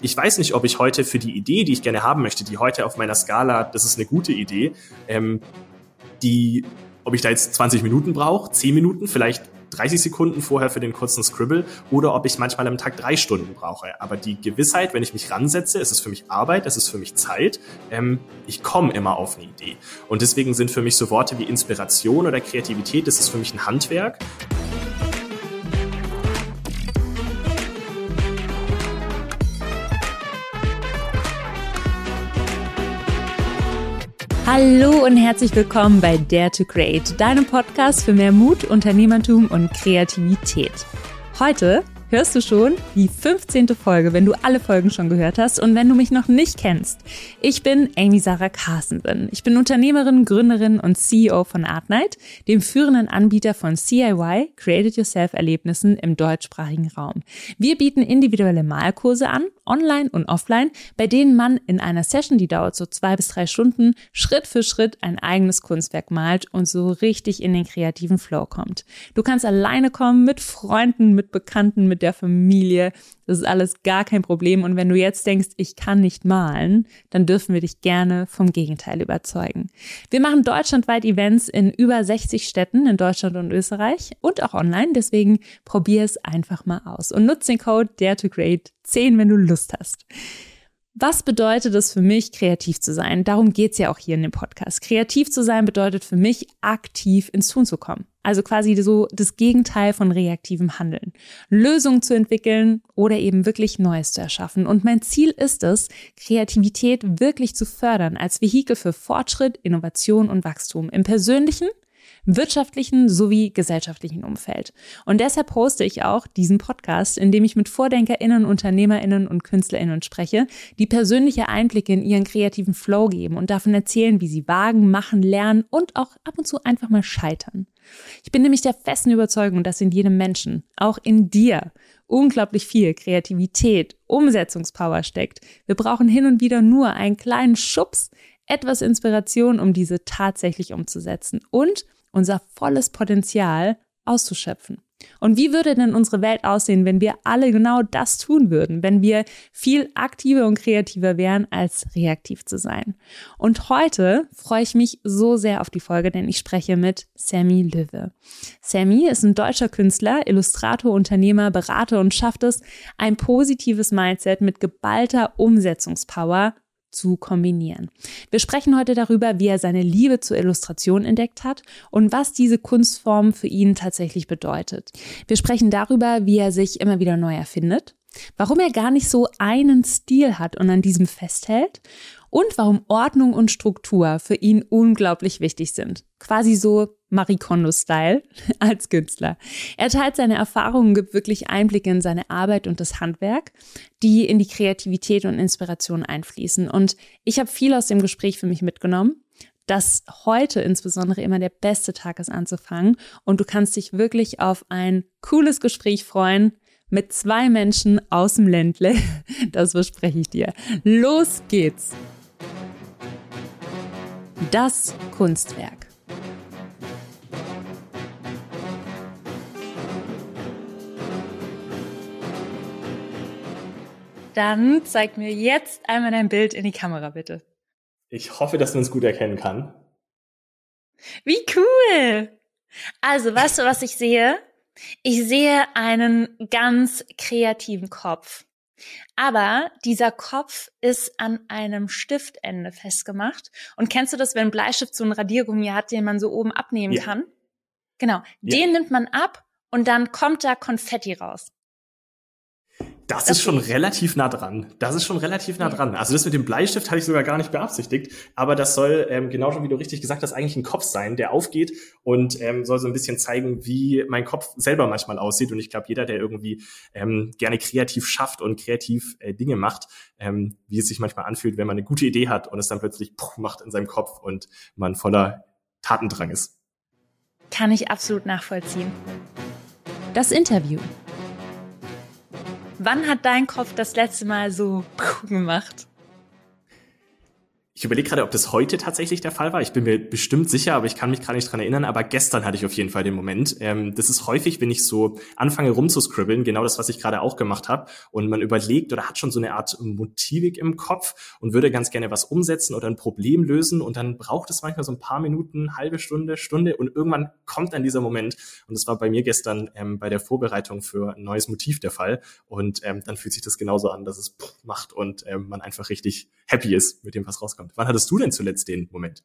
ich weiß nicht, ob ich heute für die Idee, die ich gerne haben möchte, die heute auf meiner Skala, das ist eine gute Idee, ähm, die, ob ich da jetzt 20 Minuten brauche, 10 Minuten, vielleicht 30 Sekunden vorher für den kurzen Scribble oder ob ich manchmal am Tag drei Stunden brauche. Aber die Gewissheit, wenn ich mich ransetze, es ist für mich Arbeit, es ist für mich Zeit, ähm, ich komme immer auf eine Idee. Und deswegen sind für mich so Worte wie Inspiration oder Kreativität, das ist für mich ein Handwerk. Hallo und herzlich willkommen bei Dare to Create, deinem Podcast für mehr Mut, Unternehmertum und Kreativität. Heute hörst du schon die 15. Folge, wenn du alle Folgen schon gehört hast und wenn du mich noch nicht kennst. Ich bin Amy Sarah Carstensen. Ich bin Unternehmerin, Gründerin und CEO von Artnight, dem führenden Anbieter von CIY, Created Yourself Erlebnissen im deutschsprachigen Raum. Wir bieten individuelle Malkurse an, online und offline, bei denen man in einer Session, die dauert so zwei bis drei Stunden, Schritt für Schritt ein eigenes Kunstwerk malt und so richtig in den kreativen Flow kommt. Du kannst alleine kommen, mit Freunden, mit Bekannten, mit der Familie. Das ist alles gar kein Problem. Und wenn du jetzt denkst, ich kann nicht malen, dann dürfen wir dich gerne vom Gegenteil überzeugen. Wir machen deutschlandweit Events in über 60 Städten in Deutschland und Österreich und auch online. Deswegen probier es einfach mal aus und nutze den Code Dare to Create 10, wenn du Lust hast. Was bedeutet es für mich, kreativ zu sein? Darum geht's ja auch hier in dem Podcast. Kreativ zu sein bedeutet für mich, aktiv ins Tun zu kommen. Also quasi so das Gegenteil von reaktivem Handeln. Lösungen zu entwickeln oder eben wirklich Neues zu erschaffen. Und mein Ziel ist es, Kreativität wirklich zu fördern als Vehikel für Fortschritt, Innovation und Wachstum im persönlichen wirtschaftlichen sowie gesellschaftlichen Umfeld. Und deshalb hoste ich auch diesen Podcast, in dem ich mit VordenkerInnen, UnternehmerInnen und KünstlerInnen spreche, die persönliche Einblicke in ihren kreativen Flow geben und davon erzählen, wie sie wagen, machen, lernen und auch ab und zu einfach mal scheitern. Ich bin nämlich der festen Überzeugung, dass in jedem Menschen, auch in dir, unglaublich viel Kreativität, Umsetzungspower steckt. Wir brauchen hin und wieder nur einen kleinen Schubs, etwas Inspiration, um diese tatsächlich umzusetzen und unser volles Potenzial auszuschöpfen. Und wie würde denn unsere Welt aussehen, wenn wir alle genau das tun würden, wenn wir viel aktiver und kreativer wären, als reaktiv zu sein? Und heute freue ich mich so sehr auf die Folge, denn ich spreche mit Sammy Löwe. Sammy ist ein deutscher Künstler, Illustrator, Unternehmer, Berater und schafft es, ein positives Mindset mit geballter Umsetzungspower zu kombinieren. Wir sprechen heute darüber, wie er seine Liebe zur Illustration entdeckt hat und was diese Kunstform für ihn tatsächlich bedeutet. Wir sprechen darüber, wie er sich immer wieder neu erfindet, warum er gar nicht so einen Stil hat und an diesem festhält und warum Ordnung und Struktur für ihn unglaublich wichtig sind. Quasi so Marie Kondo-Style als Künstler. Er teilt seine Erfahrungen, gibt wirklich Einblicke in seine Arbeit und das Handwerk, die in die Kreativität und Inspiration einfließen. Und ich habe viel aus dem Gespräch für mich mitgenommen dass heute insbesondere immer der beste Tag ist anzufangen und du kannst dich wirklich auf ein cooles Gespräch freuen mit zwei Menschen aus dem Ländle. Das verspreche ich dir. Los geht's! Das Kunstwerk. Dann zeig mir jetzt einmal dein Bild in die Kamera, bitte. Ich hoffe, dass man es gut erkennen kann. Wie cool! Also, weißt du, was ich sehe? Ich sehe einen ganz kreativen Kopf. Aber dieser Kopf ist an einem Stiftende festgemacht. Und kennst du das, wenn ein Bleistift so einen Radiergummi hat, den man so oben abnehmen ja. kann? Genau. Ja. Den nimmt man ab und dann kommt da Konfetti raus. Das, das ist schon relativ nah dran. Das ist schon relativ nah dran. Also das mit dem Bleistift hatte ich sogar gar nicht beabsichtigt, aber das soll ähm, genau schon, wie du richtig gesagt hast, eigentlich ein Kopf sein, der aufgeht und ähm, soll so ein bisschen zeigen, wie mein Kopf selber manchmal aussieht. Und ich glaube, jeder, der irgendwie ähm, gerne kreativ schafft und kreativ äh, Dinge macht, ähm, wie es sich manchmal anfühlt, wenn man eine gute Idee hat und es dann plötzlich puh, macht in seinem Kopf und man voller Tatendrang ist. Kann ich absolut nachvollziehen. Das Interview. Wann hat dein Kopf das letzte Mal so gemacht? Ich überlege gerade, ob das heute tatsächlich der Fall war. Ich bin mir bestimmt sicher, aber ich kann mich gerade nicht dran erinnern. Aber gestern hatte ich auf jeden Fall den Moment. Ähm, das ist häufig, wenn ich so anfange rumzuscribbeln, genau das, was ich gerade auch gemacht habe. Und man überlegt oder hat schon so eine Art Motivik im Kopf und würde ganz gerne was umsetzen oder ein Problem lösen. Und dann braucht es manchmal so ein paar Minuten, halbe Stunde, Stunde. Und irgendwann kommt dann dieser Moment. Und das war bei mir gestern ähm, bei der Vorbereitung für ein neues Motiv der Fall. Und ähm, dann fühlt sich das genauso an, dass es macht und ähm, man einfach richtig happy ist mit dem, was rauskommt. Wann hattest du denn zuletzt den Moment?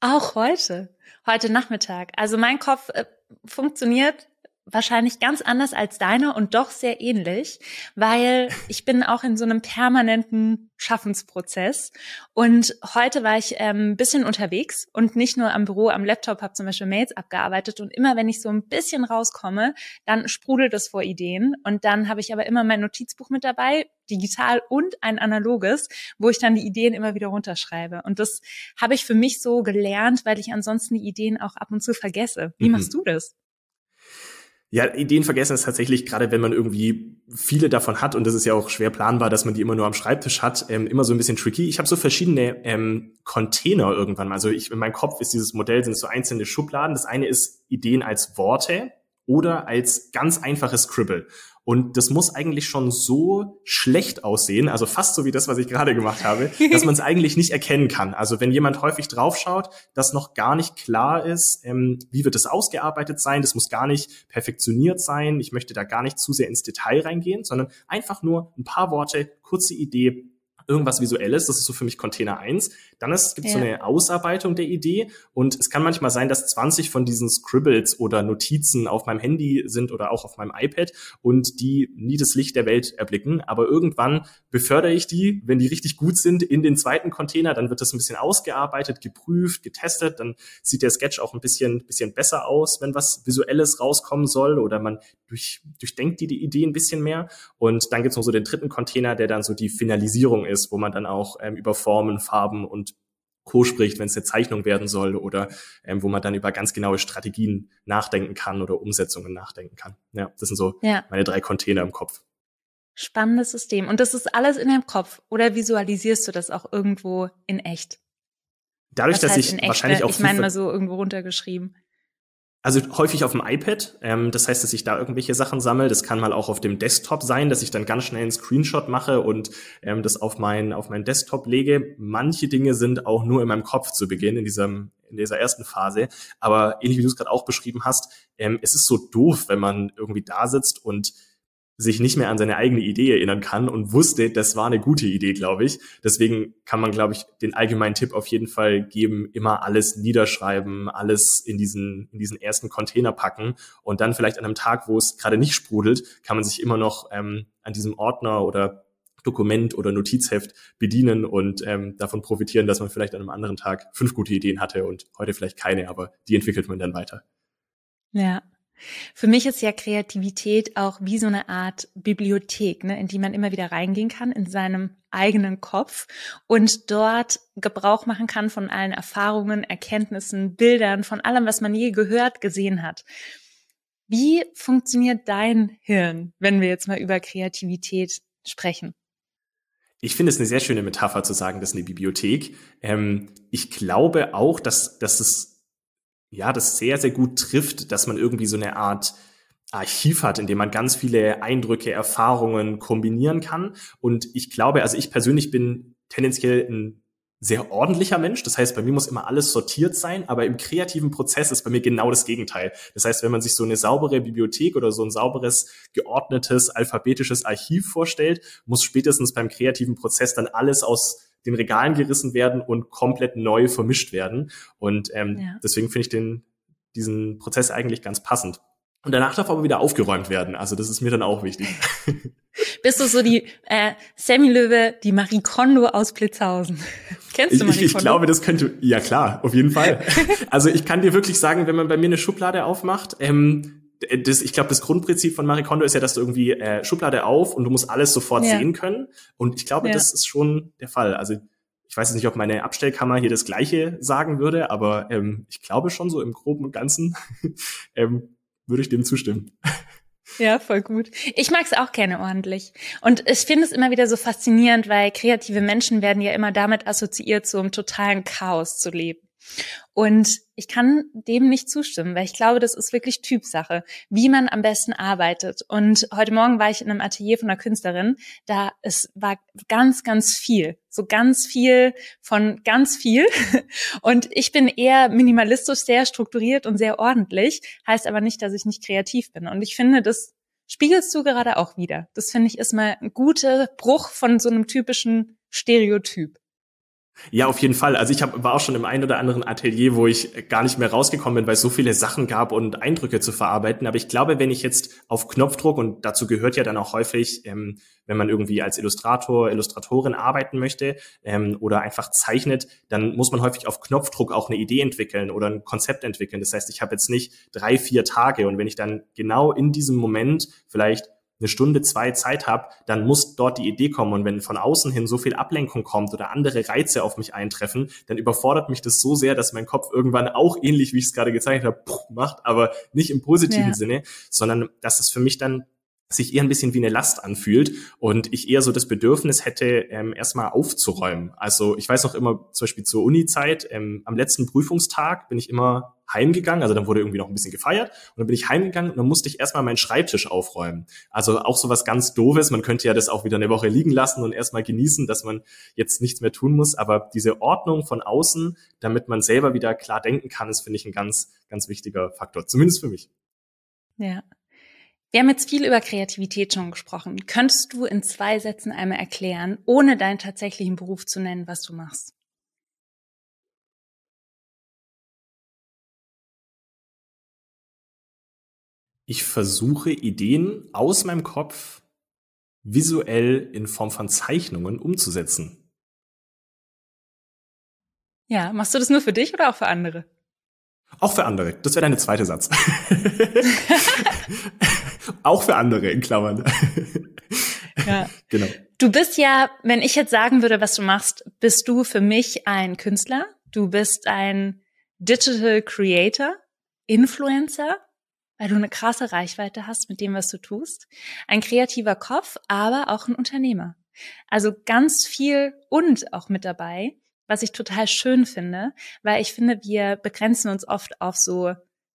Auch heute, heute Nachmittag. Also mein Kopf äh, funktioniert wahrscheinlich ganz anders als deine und doch sehr ähnlich, weil ich bin auch in so einem permanenten Schaffensprozess. Und heute war ich ähm, ein bisschen unterwegs und nicht nur am Büro, am Laptop, habe zum Beispiel Mails abgearbeitet. Und immer wenn ich so ein bisschen rauskomme, dann sprudelt es vor Ideen. Und dann habe ich aber immer mein Notizbuch mit dabei, digital und ein analoges, wo ich dann die Ideen immer wieder runterschreibe. Und das habe ich für mich so gelernt, weil ich ansonsten die Ideen auch ab und zu vergesse. Wie mhm. machst du das? Ja, Ideen vergessen ist tatsächlich, gerade wenn man irgendwie viele davon hat, und das ist ja auch schwer planbar, dass man die immer nur am Schreibtisch hat, ähm, immer so ein bisschen tricky. Ich habe so verschiedene ähm, Container irgendwann mal. Also ich, in meinem Kopf ist dieses Modell, sind so einzelne Schubladen. Das eine ist Ideen als Worte oder als ganz einfaches Scribble. Und das muss eigentlich schon so schlecht aussehen, also fast so wie das, was ich gerade gemacht habe, dass man es eigentlich nicht erkennen kann. Also wenn jemand häufig draufschaut, dass noch gar nicht klar ist, ähm, wie wird es ausgearbeitet sein, das muss gar nicht perfektioniert sein. Ich möchte da gar nicht zu sehr ins Detail reingehen, sondern einfach nur ein paar Worte, kurze Idee, irgendwas Visuelles, das ist so für mich Container 1. Dann gibt es ja. so eine Ausarbeitung der Idee und es kann manchmal sein, dass 20 von diesen Scribbles oder Notizen auf meinem Handy sind oder auch auf meinem iPad und die nie das Licht der Welt erblicken. Aber irgendwann befördere ich die, wenn die richtig gut sind, in den zweiten Container, dann wird das ein bisschen ausgearbeitet, geprüft, getestet, dann sieht der Sketch auch ein bisschen, bisschen besser aus, wenn was Visuelles rauskommen soll oder man durch, durchdenkt die, die Idee ein bisschen mehr. Und dann gibt es noch so den dritten Container, der dann so die Finalisierung ist, wo man dann auch ähm, über Formen, Farben und Co. spricht, wenn es eine Zeichnung werden soll oder ähm, wo man dann über ganz genaue Strategien nachdenken kann oder Umsetzungen nachdenken kann. Ja, das sind so ja. meine drei Container im Kopf. Spannendes System. Und das ist alles in deinem Kopf oder visualisierst du das auch irgendwo in echt? Dadurch, Was dass ich wahrscheinlich auch. Ich meine mal so irgendwo runtergeschrieben. Also häufig auf dem iPad. Ähm, das heißt, dass ich da irgendwelche Sachen sammle. Das kann mal auch auf dem Desktop sein, dass ich dann ganz schnell einen Screenshot mache und ähm, das auf meinen auf meinen Desktop lege. Manche Dinge sind auch nur in meinem Kopf zu Beginn in diesem in dieser ersten Phase. Aber ähnlich wie du es gerade auch beschrieben hast, ähm, es ist so doof, wenn man irgendwie da sitzt und sich nicht mehr an seine eigene Idee erinnern kann und wusste, das war eine gute Idee, glaube ich. Deswegen kann man, glaube ich, den allgemeinen Tipp auf jeden Fall geben, immer alles niederschreiben, alles in diesen, in diesen ersten Container packen und dann vielleicht an einem Tag, wo es gerade nicht sprudelt, kann man sich immer noch ähm, an diesem Ordner oder Dokument oder Notizheft bedienen und ähm, davon profitieren, dass man vielleicht an einem anderen Tag fünf gute Ideen hatte und heute vielleicht keine, aber die entwickelt man dann weiter. Ja, für mich ist ja Kreativität auch wie so eine Art Bibliothek, ne, in die man immer wieder reingehen kann, in seinem eigenen Kopf und dort Gebrauch machen kann von allen Erfahrungen, Erkenntnissen, Bildern, von allem, was man je gehört, gesehen hat. Wie funktioniert dein Hirn, wenn wir jetzt mal über Kreativität sprechen? Ich finde es eine sehr schöne Metapher zu sagen, das ist eine Bibliothek. Ähm, ich glaube auch, dass, dass es ja, das sehr, sehr gut trifft, dass man irgendwie so eine Art Archiv hat, in dem man ganz viele Eindrücke, Erfahrungen kombinieren kann. Und ich glaube, also ich persönlich bin tendenziell ein sehr ordentlicher Mensch. Das heißt, bei mir muss immer alles sortiert sein, aber im kreativen Prozess ist bei mir genau das Gegenteil. Das heißt, wenn man sich so eine saubere Bibliothek oder so ein sauberes, geordnetes, alphabetisches Archiv vorstellt, muss spätestens beim kreativen Prozess dann alles aus den Regalen gerissen werden und komplett neu vermischt werden. Und ähm, ja. deswegen finde ich den, diesen Prozess eigentlich ganz passend. Und danach darf aber wieder aufgeräumt werden. Also das ist mir dann auch wichtig. Bist du so die äh, Sammy Löwe, die Marie Kondo aus Blitzhausen? Kennst du Marie Kondo? Ich, ich glaube, das könnte, ja klar, auf jeden Fall. also ich kann dir wirklich sagen, wenn man bei mir eine Schublade aufmacht, ähm, das, ich glaube, das Grundprinzip von Marie Kondo ist ja, dass du irgendwie äh, Schublade auf und du musst alles sofort ja. sehen können. Und ich glaube, ja. das ist schon der Fall. Also ich weiß jetzt nicht, ob meine Abstellkammer hier das Gleiche sagen würde, aber ähm, ich glaube schon so im Groben und Ganzen ähm, würde ich dem zustimmen. Ja, voll gut. Ich mag es auch gerne ordentlich. Und ich finde es immer wieder so faszinierend, weil kreative Menschen werden ja immer damit assoziiert, so im totalen Chaos zu leben. Und ich kann dem nicht zustimmen, weil ich glaube, das ist wirklich Typsache, wie man am besten arbeitet. Und heute Morgen war ich in einem Atelier von einer Künstlerin, da es war ganz, ganz viel, so ganz viel von ganz viel. Und ich bin eher minimalistisch, sehr strukturiert und sehr ordentlich, heißt aber nicht, dass ich nicht kreativ bin. Und ich finde, das spiegelst du gerade auch wieder. Das finde ich ist mal ein guter Bruch von so einem typischen Stereotyp. Ja, auf jeden Fall. Also ich hab, war auch schon im einen oder anderen Atelier, wo ich gar nicht mehr rausgekommen bin, weil es so viele Sachen gab und Eindrücke zu verarbeiten. Aber ich glaube, wenn ich jetzt auf Knopfdruck, und dazu gehört ja dann auch häufig, ähm, wenn man irgendwie als Illustrator, Illustratorin arbeiten möchte ähm, oder einfach zeichnet, dann muss man häufig auf Knopfdruck auch eine Idee entwickeln oder ein Konzept entwickeln. Das heißt, ich habe jetzt nicht drei, vier Tage und wenn ich dann genau in diesem Moment vielleicht eine Stunde, zwei Zeit habe, dann muss dort die Idee kommen. Und wenn von außen hin so viel Ablenkung kommt oder andere Reize auf mich eintreffen, dann überfordert mich das so sehr, dass mein Kopf irgendwann auch ähnlich, wie ich es gerade gezeigt habe, macht, aber nicht im positiven ja. Sinne, sondern dass es für mich dann sich eher ein bisschen wie eine Last anfühlt und ich eher so das Bedürfnis hätte, ähm, erstmal aufzuräumen. Also ich weiß noch immer, zum Beispiel zur Uni-Zeit, ähm, am letzten Prüfungstag bin ich immer heimgegangen, also dann wurde irgendwie noch ein bisschen gefeiert und dann bin ich heimgegangen und dann musste ich erstmal meinen Schreibtisch aufräumen. Also auch so ganz doofes, man könnte ja das auch wieder eine Woche liegen lassen und erstmal genießen, dass man jetzt nichts mehr tun muss, aber diese Ordnung von außen, damit man selber wieder klar denken kann, ist finde ich ein ganz ganz wichtiger Faktor, zumindest für mich. Ja. Wir haben jetzt viel über Kreativität schon gesprochen. Könntest du in zwei Sätzen einmal erklären, ohne deinen tatsächlichen Beruf zu nennen, was du machst? Ich versuche Ideen aus meinem Kopf visuell in Form von Zeichnungen umzusetzen. Ja, machst du das nur für dich oder auch für andere? Auch für andere. Das wäre deine zweite Satz. Auch für andere in Klammern. ja. Genau. Du bist ja, wenn ich jetzt sagen würde, was du machst, bist du für mich ein Künstler. Du bist ein Digital Creator, Influencer, weil du eine krasse Reichweite hast mit dem, was du tust. Ein kreativer Kopf, aber auch ein Unternehmer. Also ganz viel und auch mit dabei, was ich total schön finde, weil ich finde, wir begrenzen uns oft auf so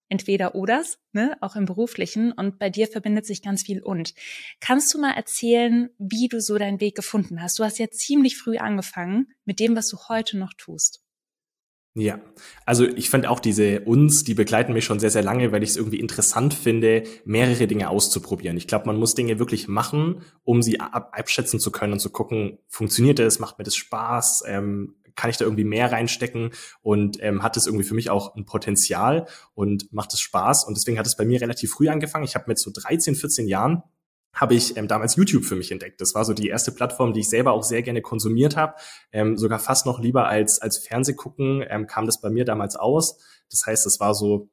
entweder oders, ne, auch im beruflichen und bei dir verbindet sich ganz viel und. Kannst du mal erzählen, wie du so deinen Weg gefunden hast? Du hast ja ziemlich früh angefangen mit dem, was du heute noch tust. Ja, also ich fand auch diese uns, die begleiten mich schon sehr, sehr lange, weil ich es irgendwie interessant finde, mehrere Dinge auszuprobieren. Ich glaube, man muss Dinge wirklich machen, um sie ab abschätzen zu können und zu gucken, funktioniert das, macht mir das Spaß, ähm, kann ich da irgendwie mehr reinstecken und ähm, hat es irgendwie für mich auch ein Potenzial und macht es Spaß. Und deswegen hat es bei mir relativ früh angefangen. Ich habe mit so 13, 14 Jahren habe ich ähm, damals YouTube für mich entdeckt. Das war so die erste Plattform, die ich selber auch sehr gerne konsumiert habe. Ähm, sogar fast noch lieber als, als Fernsehgucken ähm, kam das bei mir damals aus. Das heißt, es war so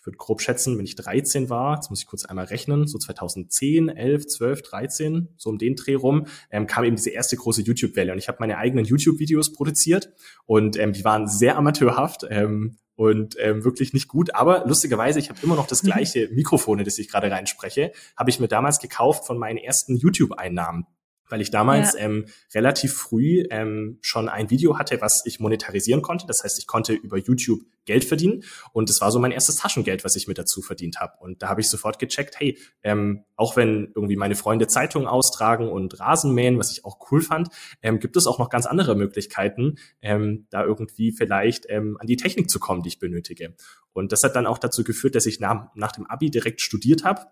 ich würde grob schätzen, wenn ich 13 war, jetzt muss ich kurz einmal rechnen, so 2010, 11, 12, 13, so um den Dreh rum, ähm, kam eben diese erste große YouTube-Welle und ich habe meine eigenen YouTube-Videos produziert und ähm, die waren sehr amateurhaft ähm, und ähm, wirklich nicht gut, aber lustigerweise, ich habe immer noch das gleiche Mikrofon, das ich gerade reinspreche, habe ich mir damals gekauft von meinen ersten YouTube-Einnahmen weil ich damals ja. ähm, relativ früh ähm, schon ein Video hatte, was ich monetarisieren konnte. Das heißt, ich konnte über YouTube Geld verdienen und das war so mein erstes Taschengeld, was ich mit dazu verdient habe. Und da habe ich sofort gecheckt, hey, ähm, auch wenn irgendwie meine Freunde Zeitungen austragen und Rasenmähen, was ich auch cool fand, ähm, gibt es auch noch ganz andere Möglichkeiten, ähm, da irgendwie vielleicht ähm, an die Technik zu kommen, die ich benötige. Und das hat dann auch dazu geführt, dass ich nach, nach dem Abi direkt studiert habe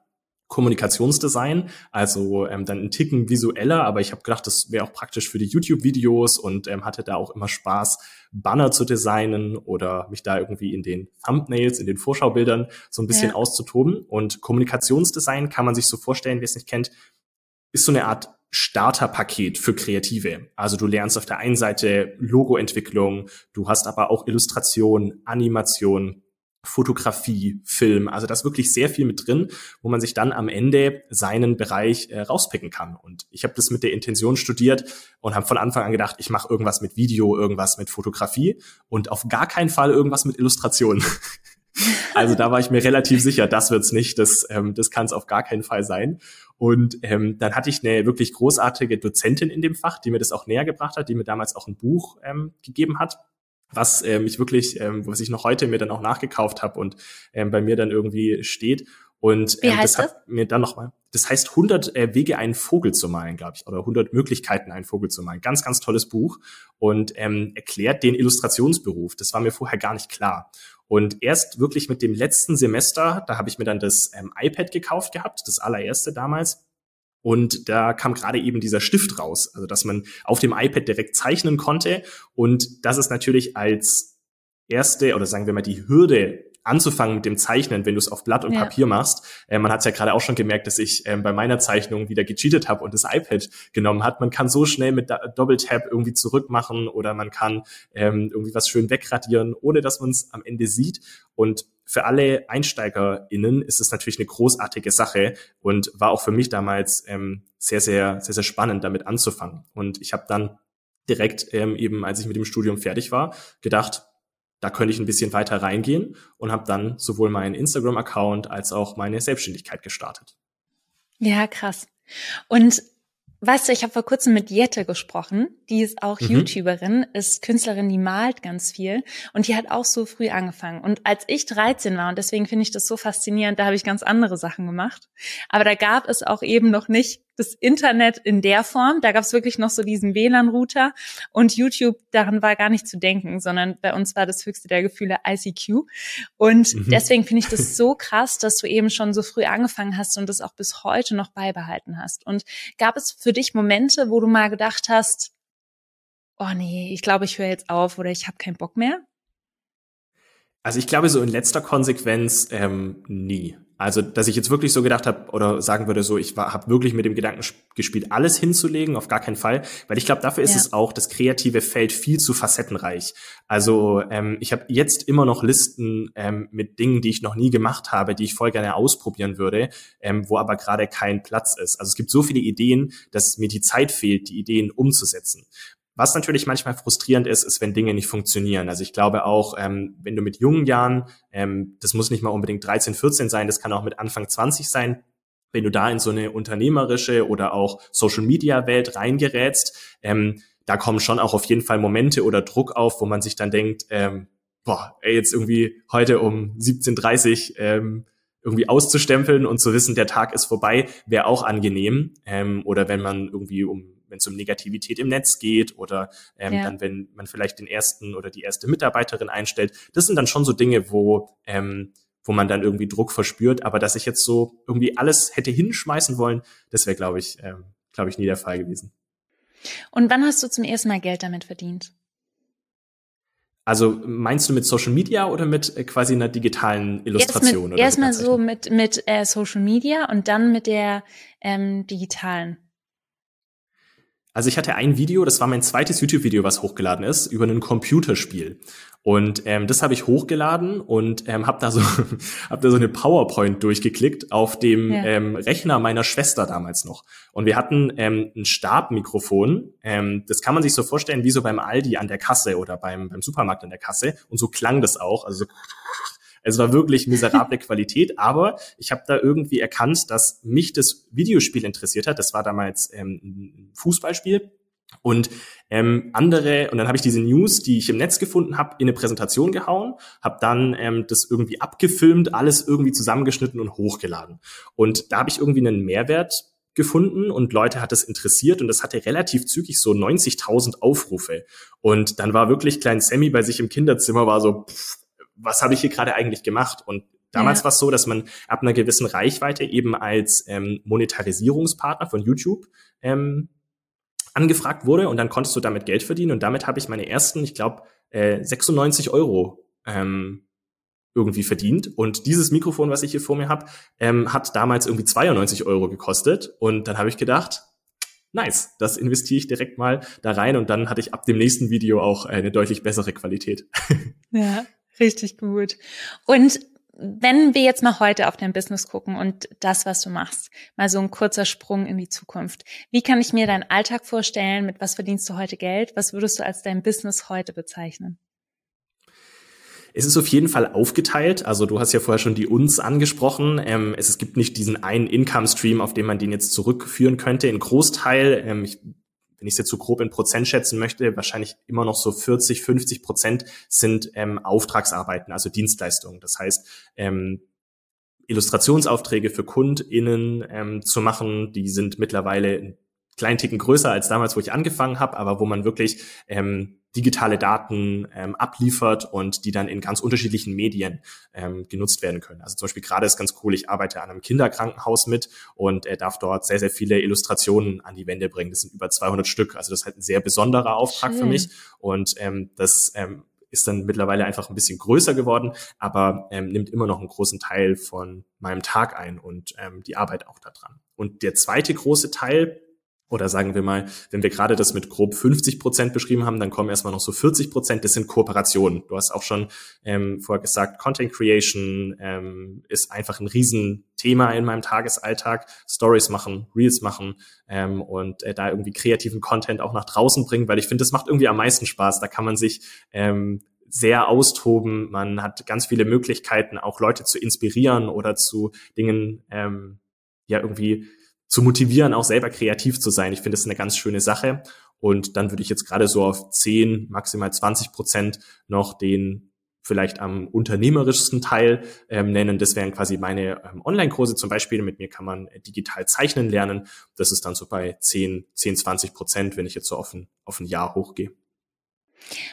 Kommunikationsdesign, also ähm, dann ein Ticken visueller, aber ich habe gedacht, das wäre auch praktisch für die YouTube-Videos und ähm, hatte da auch immer Spaß, Banner zu designen oder mich da irgendwie in den Thumbnails, in den Vorschaubildern so ein bisschen ja. auszutoben. Und Kommunikationsdesign kann man sich so vorstellen, wer es nicht kennt, ist so eine Art Starterpaket für Kreative. Also du lernst auf der einen Seite Logoentwicklung, du hast aber auch Illustration, Animation, Fotografie, Film. Also da ist wirklich sehr viel mit drin, wo man sich dann am Ende seinen Bereich äh, rauspicken kann. Und ich habe das mit der Intention studiert und habe von Anfang an gedacht, ich mache irgendwas mit Video, irgendwas mit Fotografie und auf gar keinen Fall irgendwas mit Illustration. Also da war ich mir relativ sicher, das wird's nicht, das, ähm, das kann es auf gar keinen Fall sein. Und ähm, dann hatte ich eine wirklich großartige Dozentin in dem Fach, die mir das auch näher gebracht hat, die mir damals auch ein Buch ähm, gegeben hat was ähm, ich wirklich, ähm, was ich noch heute mir dann auch nachgekauft habe und ähm, bei mir dann irgendwie steht. Und ähm, das hat das? mir dann nochmal, das heißt 100 äh, Wege, einen Vogel zu malen, glaube ich, oder 100 Möglichkeiten, einen Vogel zu malen. Ganz, ganz tolles Buch und ähm, erklärt den Illustrationsberuf. Das war mir vorher gar nicht klar. Und erst wirklich mit dem letzten Semester, da habe ich mir dann das ähm, iPad gekauft gehabt, das allererste damals. Und da kam gerade eben dieser Stift raus, also dass man auf dem iPad direkt zeichnen konnte. Und das ist natürlich als erste oder sagen wir mal die Hürde anzufangen mit dem Zeichnen, wenn du es auf Blatt und ja. Papier machst. Äh, man hat es ja gerade auch schon gemerkt, dass ich ähm, bei meiner Zeichnung wieder gecheatet habe und das iPad genommen hat. Man kann so schnell mit Double-Tap irgendwie zurückmachen oder man kann ähm, irgendwie was schön wegradieren, ohne dass man es am Ende sieht. Und für alle EinsteigerInnen ist es natürlich eine großartige Sache und war auch für mich damals ähm, sehr, sehr, sehr, sehr spannend, damit anzufangen. Und ich habe dann direkt ähm, eben, als ich mit dem Studium fertig war, gedacht, da könnte ich ein bisschen weiter reingehen und habe dann sowohl meinen Instagram-Account als auch meine Selbstständigkeit gestartet. Ja, krass. Und Weißt du, ich habe vor kurzem mit Jette gesprochen. Die ist auch mhm. YouTuberin, ist Künstlerin, die malt ganz viel und die hat auch so früh angefangen. Und als ich 13 war, und deswegen finde ich das so faszinierend, da habe ich ganz andere Sachen gemacht. Aber da gab es auch eben noch nicht das Internet in der Form. Da gab es wirklich noch so diesen WLAN-Router und YouTube, daran war gar nicht zu denken, sondern bei uns war das höchste der Gefühle ICQ. Und mhm. deswegen finde ich das so krass, dass du eben schon so früh angefangen hast und das auch bis heute noch beibehalten hast. Und gab es für dich Momente, wo du mal gedacht hast, oh nee, ich glaube, ich höre jetzt auf oder ich habe keinen Bock mehr? Also ich glaube so in letzter Konsequenz ähm, nie. Also, dass ich jetzt wirklich so gedacht habe oder sagen würde, so, ich habe wirklich mit dem Gedanken gespielt, alles hinzulegen, auf gar keinen Fall, weil ich glaube, dafür ist ja. es auch das kreative Feld viel zu facettenreich. Also, ähm, ich habe jetzt immer noch Listen ähm, mit Dingen, die ich noch nie gemacht habe, die ich voll gerne ausprobieren würde, ähm, wo aber gerade kein Platz ist. Also es gibt so viele Ideen, dass mir die Zeit fehlt, die Ideen umzusetzen. Was natürlich manchmal frustrierend ist, ist, wenn Dinge nicht funktionieren. Also ich glaube auch, ähm, wenn du mit jungen Jahren, ähm, das muss nicht mal unbedingt 13, 14 sein, das kann auch mit Anfang 20 sein, wenn du da in so eine unternehmerische oder auch Social-Media-Welt reingerätst, ähm, da kommen schon auch auf jeden Fall Momente oder Druck auf, wo man sich dann denkt, ähm, boah, ey, jetzt irgendwie heute um 17.30 ähm, irgendwie auszustempeln und zu wissen, der Tag ist vorbei, wäre auch angenehm. Ähm, oder wenn man irgendwie um wenn es um Negativität im Netz geht oder ähm, ja. dann, wenn man vielleicht den ersten oder die erste Mitarbeiterin einstellt. Das sind dann schon so Dinge, wo, ähm, wo man dann irgendwie Druck verspürt. Aber dass ich jetzt so irgendwie alles hätte hinschmeißen wollen, das wäre, glaube ich, ähm, glaube ich, nie der Fall gewesen. Und wann hast du zum ersten Mal Geld damit verdient? Also meinst du mit Social Media oder mit äh, quasi einer digitalen Illustration? Erstmal erst so mit, mit äh, Social Media und dann mit der ähm, digitalen. Also ich hatte ein Video, das war mein zweites YouTube-Video, was hochgeladen ist, über ein Computerspiel. Und ähm, das habe ich hochgeladen und ähm, habe da so hab da so eine PowerPoint durchgeklickt auf dem ja. ähm, Rechner meiner Schwester damals noch. Und wir hatten ähm, ein Stabmikrofon. Ähm, das kann man sich so vorstellen wie so beim Aldi an der Kasse oder beim beim Supermarkt an der Kasse. Und so klang das auch. Also so es war wirklich miserable Qualität, aber ich habe da irgendwie erkannt, dass mich das Videospiel interessiert hat. Das war damals ähm, ein Fußballspiel. Und ähm, andere, und dann habe ich diese News, die ich im Netz gefunden habe, in eine Präsentation gehauen, habe dann ähm, das irgendwie abgefilmt, alles irgendwie zusammengeschnitten und hochgeladen. Und da habe ich irgendwie einen Mehrwert gefunden und Leute hat es interessiert und das hatte relativ zügig so 90.000 Aufrufe. Und dann war wirklich Klein Sammy bei sich im Kinderzimmer, war so, pff, was habe ich hier gerade eigentlich gemacht? Und damals ja. war es so, dass man ab einer gewissen Reichweite eben als ähm, Monetarisierungspartner von YouTube ähm, angefragt wurde und dann konntest du damit Geld verdienen und damit habe ich meine ersten, ich glaube, äh, 96 Euro ähm, irgendwie verdient. Und dieses Mikrofon, was ich hier vor mir habe, ähm, hat damals irgendwie 92 Euro gekostet. Und dann habe ich gedacht, nice, das investiere ich direkt mal da rein. Und dann hatte ich ab dem nächsten Video auch eine deutlich bessere Qualität. Ja, Richtig gut. Und wenn wir jetzt mal heute auf dein Business gucken und das, was du machst, mal so ein kurzer Sprung in die Zukunft. Wie kann ich mir deinen Alltag vorstellen? Mit was verdienst du heute Geld? Was würdest du als dein Business heute bezeichnen? Es ist auf jeden Fall aufgeteilt. Also du hast ja vorher schon die uns angesprochen. Ähm, es, es gibt nicht diesen einen Income-Stream, auf den man den jetzt zurückführen könnte. In Großteil, ähm, ich, wenn ich es jetzt so grob in Prozent schätzen möchte, wahrscheinlich immer noch so 40, 50 Prozent sind ähm, Auftragsarbeiten, also Dienstleistungen. Das heißt, ähm, Illustrationsaufträge für KundInnen ähm, zu machen, die sind mittlerweile kleinen Ticken größer als damals, wo ich angefangen habe, aber wo man wirklich ähm, digitale Daten ähm, abliefert und die dann in ganz unterschiedlichen Medien ähm, genutzt werden können. Also zum Beispiel gerade ist ganz cool, ich arbeite an einem Kinderkrankenhaus mit und er darf dort sehr, sehr viele Illustrationen an die Wände bringen. Das sind über 200 Stück. Also das ist halt ein sehr besonderer Auftrag Schön. für mich und ähm, das ähm, ist dann mittlerweile einfach ein bisschen größer geworden, aber ähm, nimmt immer noch einen großen Teil von meinem Tag ein und ähm, die Arbeit auch daran. Und der zweite große Teil oder sagen wir mal, wenn wir gerade das mit grob 50 Prozent beschrieben haben, dann kommen erstmal noch so 40 Prozent. Das sind Kooperationen. Du hast auch schon ähm, vorher gesagt, Content Creation ähm, ist einfach ein Riesenthema in meinem Tagesalltag. Stories machen, Reels machen ähm, und äh, da irgendwie kreativen Content auch nach draußen bringen, weil ich finde, das macht irgendwie am meisten Spaß. Da kann man sich ähm, sehr austoben. Man hat ganz viele Möglichkeiten, auch Leute zu inspirieren oder zu Dingen ähm, ja irgendwie zu motivieren, auch selber kreativ zu sein. Ich finde, das ist eine ganz schöne Sache. Und dann würde ich jetzt gerade so auf 10, maximal 20 Prozent noch den vielleicht am unternehmerischsten Teil ähm, nennen. Das wären quasi meine ähm, Online-Kurse zum Beispiel. Mit mir kann man digital zeichnen lernen. Das ist dann so bei 10, 10, 20 Prozent, wenn ich jetzt so auf ein, auf ein Jahr hochgehe.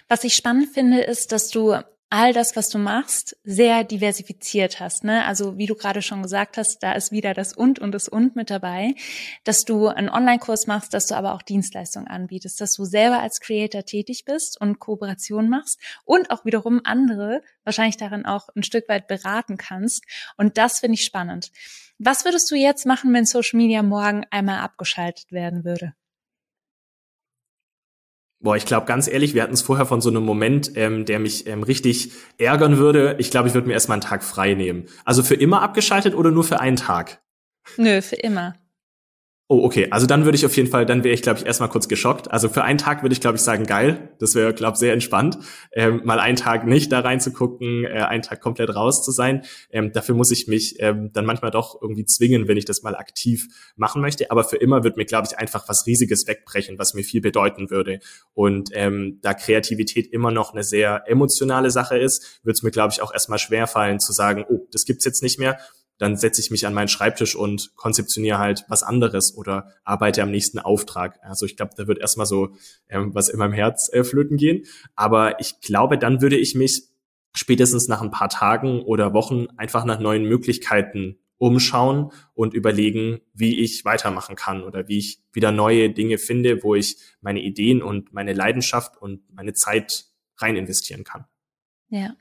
Was ich spannend finde, ist, dass du all das, was du machst, sehr diversifiziert hast. Ne? Also wie du gerade schon gesagt hast, da ist wieder das und und das und mit dabei, dass du einen Online-Kurs machst, dass du aber auch Dienstleistungen anbietest, dass du selber als Creator tätig bist und Kooperation machst und auch wiederum andere wahrscheinlich darin auch ein Stück weit beraten kannst. Und das finde ich spannend. Was würdest du jetzt machen, wenn Social Media morgen einmal abgeschaltet werden würde? Boah, ich glaube ganz ehrlich, wir hatten es vorher von so einem Moment, ähm, der mich ähm, richtig ärgern würde. Ich glaube, ich würde mir erstmal einen Tag frei nehmen. Also für immer abgeschaltet oder nur für einen Tag? Nö, für immer. Oh, okay. Also dann würde ich auf jeden Fall, dann wäre ich, glaube ich, erstmal kurz geschockt. Also für einen Tag würde ich, glaube ich, sagen, geil. Das wäre, glaube ich, sehr entspannt. Ähm, mal einen Tag nicht da reinzugucken, äh, einen Tag komplett raus zu sein. Ähm, dafür muss ich mich ähm, dann manchmal doch irgendwie zwingen, wenn ich das mal aktiv machen möchte. Aber für immer wird mir, glaube ich, einfach was Riesiges wegbrechen, was mir viel bedeuten würde. Und ähm, da Kreativität immer noch eine sehr emotionale Sache ist, wird es mir, glaube ich, auch erstmal schwerfallen zu sagen, oh, das gibt's jetzt nicht mehr dann setze ich mich an meinen Schreibtisch und konzeptioniere halt was anderes oder arbeite am nächsten Auftrag. Also ich glaube, da wird erstmal so ähm, was in meinem Herz äh, flöten gehen. Aber ich glaube, dann würde ich mich spätestens nach ein paar Tagen oder Wochen einfach nach neuen Möglichkeiten umschauen und überlegen, wie ich weitermachen kann oder wie ich wieder neue Dinge finde, wo ich meine Ideen und meine Leidenschaft und meine Zeit rein investieren kann. Ja.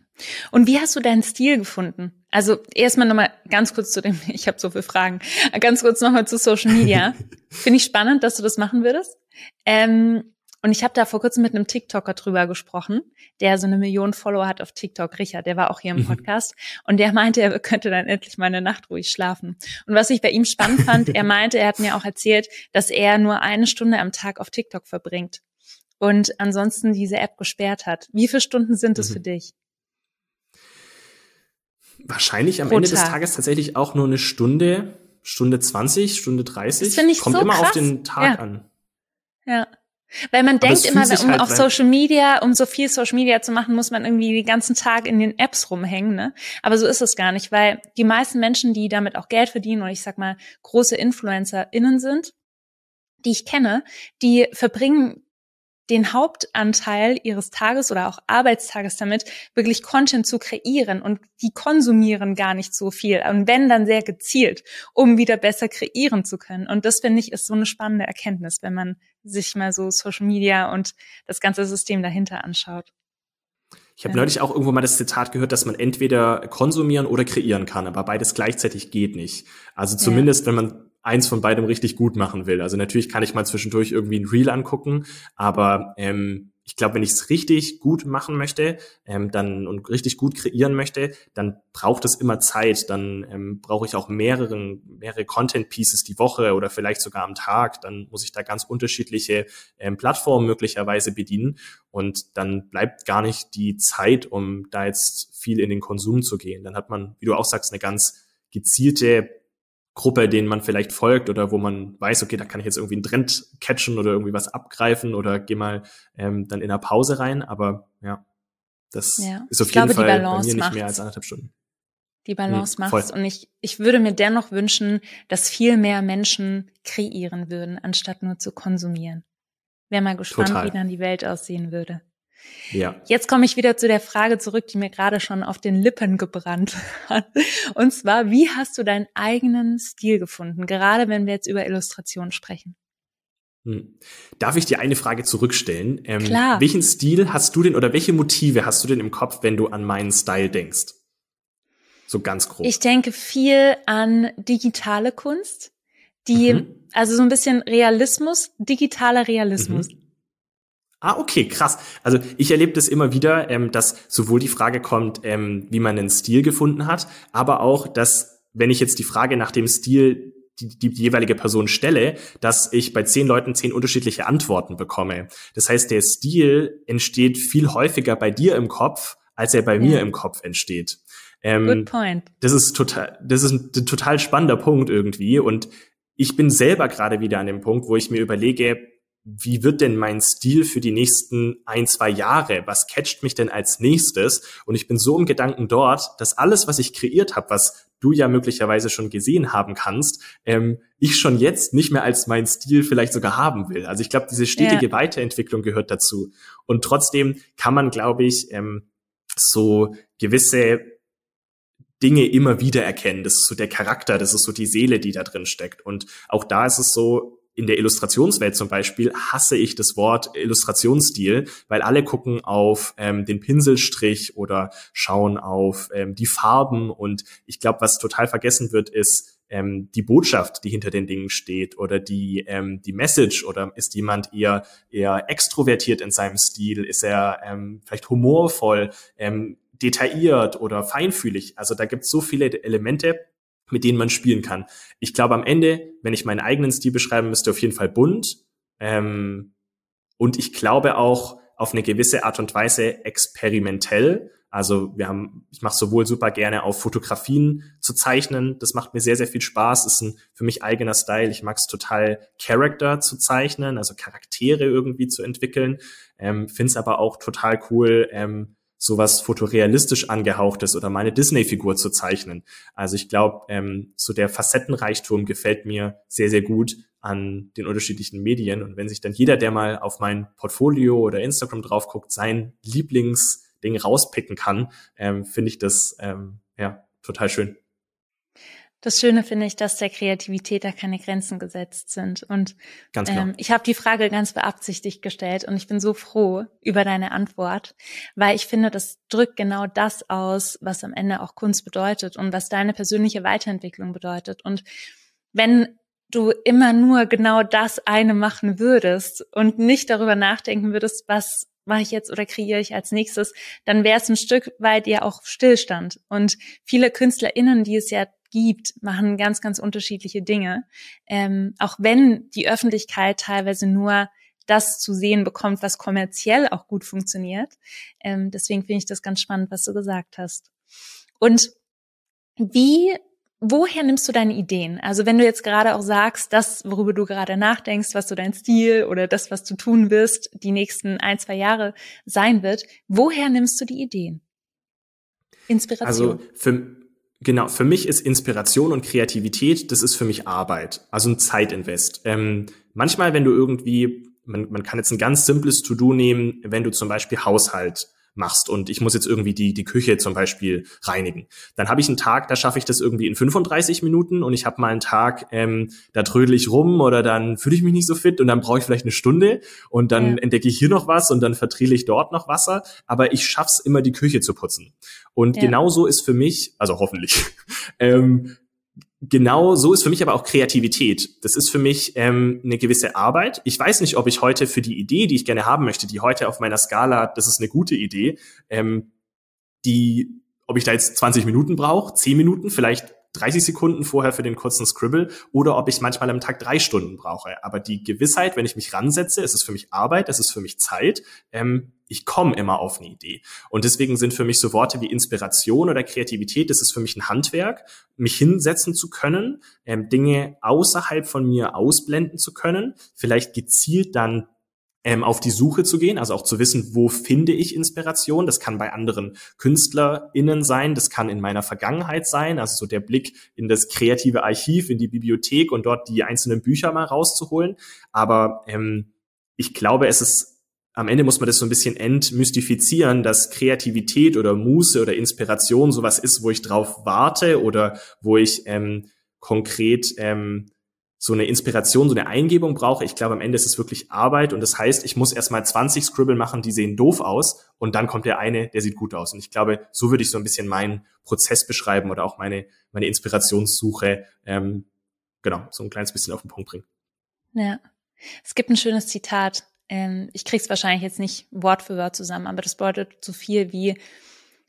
Und wie hast du deinen Stil gefunden? Also erstmal nochmal ganz kurz zu dem, ich habe so viele Fragen, ganz kurz nochmal zu Social Media. Finde ich spannend, dass du das machen würdest. Ähm, und ich habe da vor kurzem mit einem TikToker drüber gesprochen, der so eine Million Follower hat auf TikTok, Richard, der war auch hier im mhm. Podcast. Und der meinte, er könnte dann endlich mal eine Nacht ruhig schlafen. Und was ich bei ihm spannend fand, er meinte, er hat mir auch erzählt, dass er nur eine Stunde am Tag auf TikTok verbringt und ansonsten diese App gesperrt hat. Wie viele Stunden sind es mhm. für dich? Wahrscheinlich am Ende Tag. des Tages tatsächlich auch nur eine Stunde, Stunde 20, Stunde 30. Das finde ich Kommt so immer krass. auf den Tag ja. an. Ja. Weil man Aber denkt immer, um halt auf Social Media, um so viel Social Media zu machen, muss man irgendwie den ganzen Tag in den Apps rumhängen, ne? Aber so ist es gar nicht, weil die meisten Menschen, die damit auch Geld verdienen und ich sag mal große InfluencerInnen sind, die ich kenne, die verbringen den Hauptanteil ihres Tages oder auch Arbeitstages damit, wirklich Content zu kreieren und die konsumieren gar nicht so viel und wenn dann sehr gezielt, um wieder besser kreieren zu können. Und das finde ich ist so eine spannende Erkenntnis, wenn man sich mal so Social Media und das ganze System dahinter anschaut. Ich habe neulich auch irgendwo mal das Zitat gehört, dass man entweder konsumieren oder kreieren kann, aber beides gleichzeitig geht nicht. Also zumindest, ja. wenn man eins von beidem richtig gut machen will. Also natürlich kann ich mal zwischendurch irgendwie ein Reel angucken, aber ähm, ich glaube, wenn ich es richtig gut machen möchte, ähm, dann und richtig gut kreieren möchte, dann braucht es immer Zeit. Dann ähm, brauche ich auch mehreren, mehrere Content Pieces die Woche oder vielleicht sogar am Tag. Dann muss ich da ganz unterschiedliche ähm, Plattformen möglicherweise bedienen. Und dann bleibt gar nicht die Zeit, um da jetzt viel in den Konsum zu gehen. Dann hat man, wie du auch sagst, eine ganz gezielte Gruppe, denen man vielleicht folgt oder wo man weiß, okay, da kann ich jetzt irgendwie einen Trend catchen oder irgendwie was abgreifen oder geh mal ähm, dann in der Pause rein. Aber ja, das ja. ist auf ich jeden glaube, Fall bei mir nicht macht's. mehr als anderthalb Stunden. Die Balance hm, macht's. Und ich, ich würde mir dennoch wünschen, dass viel mehr Menschen kreieren würden, anstatt nur zu konsumieren. Wäre mal gespannt, Total. wie dann die Welt aussehen würde. Ja. Jetzt komme ich wieder zu der Frage zurück, die mir gerade schon auf den Lippen gebrannt hat. Und zwar, wie hast du deinen eigenen Stil gefunden, gerade wenn wir jetzt über Illustration sprechen? Hm. Darf ich dir eine Frage zurückstellen? Ähm, Klar. Welchen Stil hast du denn oder welche Motive hast du denn im Kopf, wenn du an meinen Style denkst? So ganz grob. Ich denke viel an digitale Kunst, die, mhm. also so ein bisschen Realismus, digitaler Realismus. Mhm. Ah, okay, krass. Also ich erlebe das immer wieder, ähm, dass sowohl die Frage kommt, ähm, wie man einen Stil gefunden hat, aber auch, dass wenn ich jetzt die Frage nach dem Stil die, die, jeweilige Person stelle, dass ich bei zehn Leuten zehn unterschiedliche Antworten bekomme. Das heißt, der Stil entsteht viel häufiger bei dir im Kopf, als er bei ja. mir im Kopf entsteht. Ähm, Good point. Das ist total, das ist ein total spannender Punkt irgendwie. Und ich bin selber gerade wieder an dem Punkt, wo ich mir überlege, wie wird denn mein Stil für die nächsten ein, zwei Jahre? Was catcht mich denn als nächstes? Und ich bin so im Gedanken dort, dass alles, was ich kreiert habe, was du ja möglicherweise schon gesehen haben kannst, ähm, ich schon jetzt nicht mehr als mein Stil vielleicht sogar haben will. Also ich glaube, diese stetige ja. Weiterentwicklung gehört dazu. Und trotzdem kann man, glaube ich, ähm, so gewisse Dinge immer wieder erkennen. Das ist so der Charakter, das ist so die Seele, die da drin steckt. Und auch da ist es so, in der Illustrationswelt zum Beispiel hasse ich das Wort Illustrationsstil, weil alle gucken auf ähm, den Pinselstrich oder schauen auf ähm, die Farben. Und ich glaube, was total vergessen wird, ist ähm, die Botschaft, die hinter den Dingen steht oder die ähm, die Message. Oder ist jemand eher eher extrovertiert in seinem Stil, ist er ähm, vielleicht humorvoll, ähm, detailliert oder feinfühlig. Also da gibt es so viele Elemente, mit denen man spielen kann. Ich glaube am Ende, wenn ich meinen eigenen Stil beschreiben müsste, auf jeden Fall bunt. Ähm, und ich glaube auch auf eine gewisse Art und Weise experimentell. Also wir haben, ich mache sowohl super gerne auf Fotografien zu zeichnen. Das macht mir sehr, sehr viel Spaß. Ist ein für mich eigener Style. Ich mag es total, Character zu zeichnen, also Charaktere irgendwie zu entwickeln. Ähm, Finde es aber auch total cool, ähm, sowas fotorealistisch angehauchtes oder meine Disney-Figur zu zeichnen. Also ich glaube, ähm, so der Facettenreichtum gefällt mir sehr, sehr gut an den unterschiedlichen Medien. Und wenn sich dann jeder, der mal auf mein Portfolio oder Instagram drauf guckt, sein Lieblingsding rauspicken kann, ähm, finde ich das ähm, ja total schön. Das Schöne finde ich, dass der Kreativität da keine Grenzen gesetzt sind. Und ähm, ich habe die Frage ganz beabsichtigt gestellt und ich bin so froh über deine Antwort, weil ich finde, das drückt genau das aus, was am Ende auch Kunst bedeutet und was deine persönliche Weiterentwicklung bedeutet. Und wenn du immer nur genau das eine machen würdest und nicht darüber nachdenken würdest, was mache ich jetzt oder kreiere ich als nächstes, dann wäre es ein Stück weit ja auch Stillstand. Und viele KünstlerInnen, die es ja gibt, machen ganz, ganz unterschiedliche Dinge. Ähm, auch wenn die Öffentlichkeit teilweise nur das zu sehen bekommt, was kommerziell auch gut funktioniert. Ähm, deswegen finde ich das ganz spannend, was du gesagt hast. Und wie, woher nimmst du deine Ideen? Also wenn du jetzt gerade auch sagst, das, worüber du gerade nachdenkst, was so dein Stil oder das, was du tun wirst, die nächsten ein, zwei Jahre sein wird, woher nimmst du die Ideen? Inspiration. Also für, Genau, für mich ist Inspiration und Kreativität, das ist für mich Arbeit, also ein Zeitinvest. Ähm, manchmal, wenn du irgendwie, man, man kann jetzt ein ganz simples To-Do nehmen, wenn du zum Beispiel Haushalt machst und ich muss jetzt irgendwie die, die Küche zum Beispiel reinigen. Dann habe ich einen Tag, da schaffe ich das irgendwie in 35 Minuten und ich habe mal einen Tag, ähm, da trödel ich rum oder dann fühle ich mich nicht so fit und dann brauche ich vielleicht eine Stunde und dann ja. entdecke ich hier noch was und dann vertriele ich dort noch Wasser, aber ich schaff's immer, die Küche zu putzen. Und ja. genauso ist für mich, also hoffentlich, ähm, genau so ist für mich aber auch Kreativität. Das ist für mich ähm, eine gewisse Arbeit. Ich weiß nicht, ob ich heute für die Idee, die ich gerne haben möchte, die heute auf meiner Skala, das ist eine gute Idee, ähm, die, ob ich da jetzt 20 Minuten brauche, 10 Minuten, vielleicht 30 Sekunden vorher für den kurzen Scribble oder ob ich manchmal am Tag drei Stunden brauche. Aber die Gewissheit, wenn ich mich ransetze, es ist für mich Arbeit, es ist für mich Zeit, ähm, ich komme immer auf eine Idee. Und deswegen sind für mich so Worte wie Inspiration oder Kreativität, das ist für mich ein Handwerk, mich hinsetzen zu können, ähm, Dinge außerhalb von mir ausblenden zu können, vielleicht gezielt dann ähm, auf die Suche zu gehen, also auch zu wissen, wo finde ich Inspiration. Das kann bei anderen KünstlerInnen sein, das kann in meiner Vergangenheit sein, also so der Blick in das kreative Archiv, in die Bibliothek und dort die einzelnen Bücher mal rauszuholen. Aber ähm, ich glaube, es ist am Ende muss man das so ein bisschen entmystifizieren, dass Kreativität oder Muße oder Inspiration sowas ist, wo ich drauf warte oder wo ich ähm, konkret ähm, so eine Inspiration, so eine Eingebung brauche. Ich glaube, am Ende ist es wirklich Arbeit und das heißt, ich muss erstmal 20 Scribble machen, die sehen doof aus und dann kommt der eine, der sieht gut aus. Und ich glaube, so würde ich so ein bisschen meinen Prozess beschreiben oder auch meine, meine Inspirationssuche, ähm, genau, so ein kleines bisschen auf den Punkt bringen. Ja. Es gibt ein schönes Zitat. Ähm, ich krieg's wahrscheinlich jetzt nicht Wort für Wort zusammen, aber das bedeutet so viel wie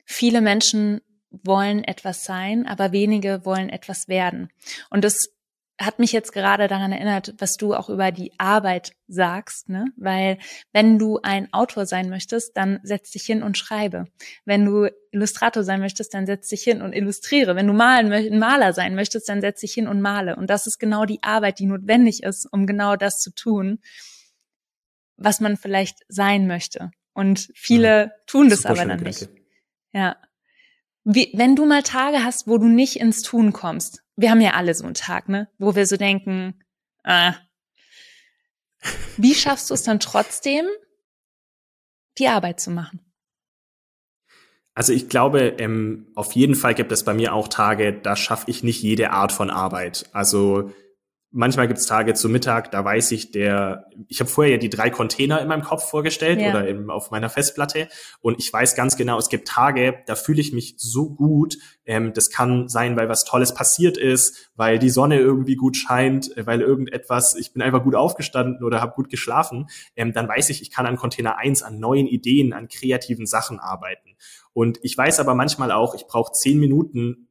viele Menschen wollen etwas sein, aber wenige wollen etwas werden. Und das hat mich jetzt gerade daran erinnert, was du auch über die Arbeit sagst, ne? Weil wenn du ein Autor sein möchtest, dann setz dich hin und schreibe. Wenn du Illustrator sein möchtest, dann setz dich hin und illustriere. Wenn du malen ein Maler sein möchtest, dann setz dich hin und male. Und das ist genau die Arbeit, die notwendig ist, um genau das zu tun, was man vielleicht sein möchte. Und viele ja, tun das aber dann nicht. Ja. Wie, wenn du mal Tage hast, wo du nicht ins Tun kommst, wir haben ja alle so einen Tag, ne, wo wir so denken, ah, wie schaffst du es dann trotzdem, die Arbeit zu machen? Also ich glaube, ähm, auf jeden Fall gibt es bei mir auch Tage, da schaffe ich nicht jede Art von Arbeit. Also manchmal gibt es Tage zu Mittag, da weiß ich, der, ich habe vorher ja die drei Container in meinem Kopf vorgestellt ja. oder eben auf meiner Festplatte und ich weiß ganz genau, es gibt Tage, da fühle ich mich so gut. Ähm, das kann sein, weil was Tolles passiert ist, weil die Sonne irgendwie gut scheint, weil irgendetwas, ich bin einfach gut aufgestanden oder habe gut geschlafen. Ähm, dann weiß ich, ich kann an Container 1 an neuen Ideen, an kreativen Sachen arbeiten. Und ich weiß aber manchmal auch, ich brauche zehn Minuten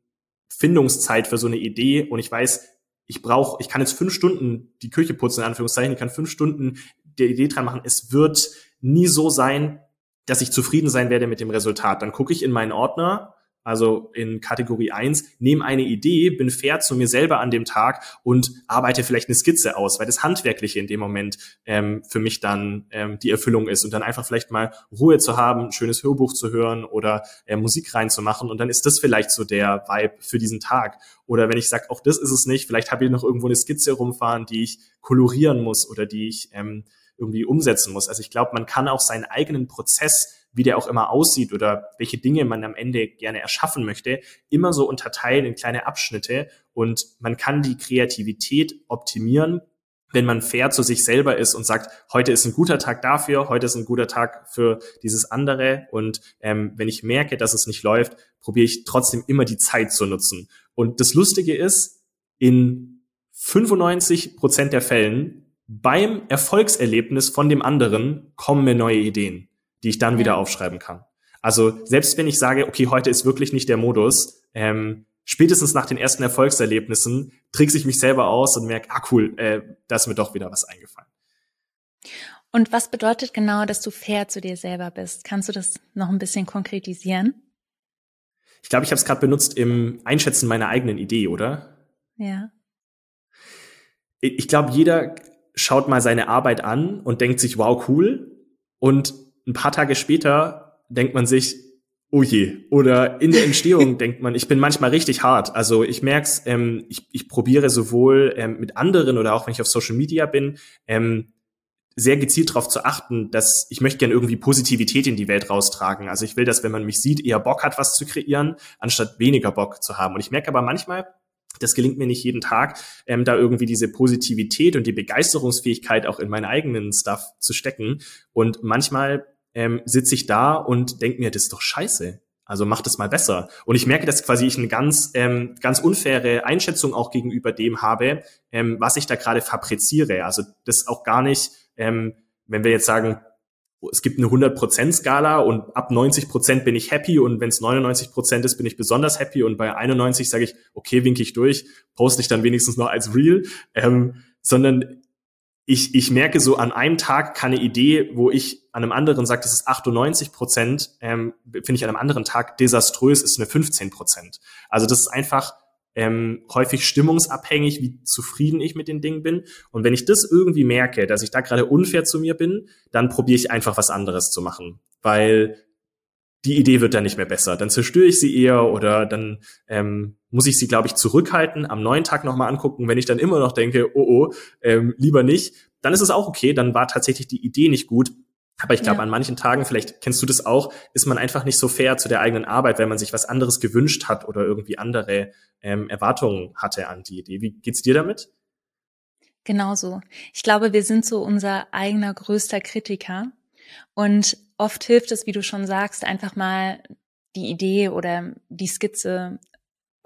Findungszeit für so eine Idee und ich weiß, ich brauche, ich kann jetzt fünf Stunden die Küche putzen, in Anführungszeichen, ich kann fünf Stunden der Idee dran machen. Es wird nie so sein, dass ich zufrieden sein werde mit dem Resultat. Dann gucke ich in meinen Ordner also in Kategorie 1, nehme eine Idee, bin fair zu mir selber an dem Tag und arbeite vielleicht eine Skizze aus, weil das Handwerkliche in dem Moment ähm, für mich dann ähm, die Erfüllung ist und dann einfach vielleicht mal Ruhe zu haben, ein schönes Hörbuch zu hören oder äh, Musik reinzumachen und dann ist das vielleicht so der Vibe für diesen Tag. Oder wenn ich sage, auch das ist es nicht, vielleicht habe ich noch irgendwo eine Skizze rumfahren, die ich kolorieren muss oder die ich ähm, irgendwie umsetzen muss. Also ich glaube, man kann auch seinen eigenen Prozess wie der auch immer aussieht oder welche Dinge man am Ende gerne erschaffen möchte, immer so unterteilen in kleine Abschnitte und man kann die Kreativität optimieren, wenn man fair zu sich selber ist und sagt, heute ist ein guter Tag dafür, heute ist ein guter Tag für dieses andere und ähm, wenn ich merke, dass es nicht läuft, probiere ich trotzdem immer die Zeit zu nutzen. Und das Lustige ist, in 95 Prozent der Fällen beim Erfolgserlebnis von dem anderen kommen mir neue Ideen die ich dann wieder aufschreiben kann. Also selbst wenn ich sage, okay, heute ist wirklich nicht der Modus, ähm, spätestens nach den ersten Erfolgserlebnissen trickse ich mich selber aus und merke, ah cool, äh, da ist mir doch wieder was eingefallen. Und was bedeutet genau, dass du fair zu dir selber bist? Kannst du das noch ein bisschen konkretisieren? Ich glaube, ich habe es gerade benutzt im Einschätzen meiner eigenen Idee, oder? Ja. Ich glaube, jeder schaut mal seine Arbeit an und denkt sich, wow, cool. Und ein paar Tage später denkt man sich, oh je. Oder in der Entstehung denkt man, ich bin manchmal richtig hart. Also ich merk's, ähm, ich, ich probiere sowohl ähm, mit anderen oder auch wenn ich auf Social Media bin, ähm, sehr gezielt darauf zu achten, dass ich möchte gerne irgendwie Positivität in die Welt raustragen. Also ich will, dass wenn man mich sieht, eher Bock hat, was zu kreieren, anstatt weniger Bock zu haben. Und ich merke aber manchmal, das gelingt mir nicht jeden Tag, ähm, da irgendwie diese Positivität und die Begeisterungsfähigkeit auch in meinen eigenen Stuff zu stecken. Und manchmal ähm, sitze ich da und denke mir, das ist doch scheiße. Also mach das mal besser. Und ich merke, dass quasi ich eine ganz, ähm, ganz unfaire Einschätzung auch gegenüber dem habe, ähm, was ich da gerade fabriziere. Also das auch gar nicht, ähm, wenn wir jetzt sagen, es gibt eine 100%-Skala und ab 90% bin ich happy und wenn es 99% ist, bin ich besonders happy und bei 91 sage ich, okay, winke ich durch, poste ich dann wenigstens noch als Real, ähm, sondern ich, ich merke so an einem Tag keine Idee, wo ich an einem anderen sage, das ist 98 Prozent, ähm, finde ich an einem anderen Tag desaströs, ist eine 15 Prozent. Also das ist einfach ähm, häufig stimmungsabhängig, wie zufrieden ich mit den Dingen bin. Und wenn ich das irgendwie merke, dass ich da gerade unfair zu mir bin, dann probiere ich einfach was anderes zu machen. Weil die Idee wird dann nicht mehr besser. Dann zerstöre ich sie eher oder dann ähm, muss ich sie, glaube ich, zurückhalten, am neuen Tag nochmal angucken. Wenn ich dann immer noch denke, oh oh, ähm, lieber nicht, dann ist es auch okay, dann war tatsächlich die Idee nicht gut. Aber ich glaube, ja. an manchen Tagen, vielleicht kennst du das auch, ist man einfach nicht so fair zu der eigenen Arbeit, wenn man sich was anderes gewünscht hat oder irgendwie andere ähm, Erwartungen hatte an die Idee. Wie geht's dir damit? Genauso. Ich glaube, wir sind so unser eigener größter Kritiker. Und oft hilft es, wie du schon sagst, einfach mal die Idee oder die Skizze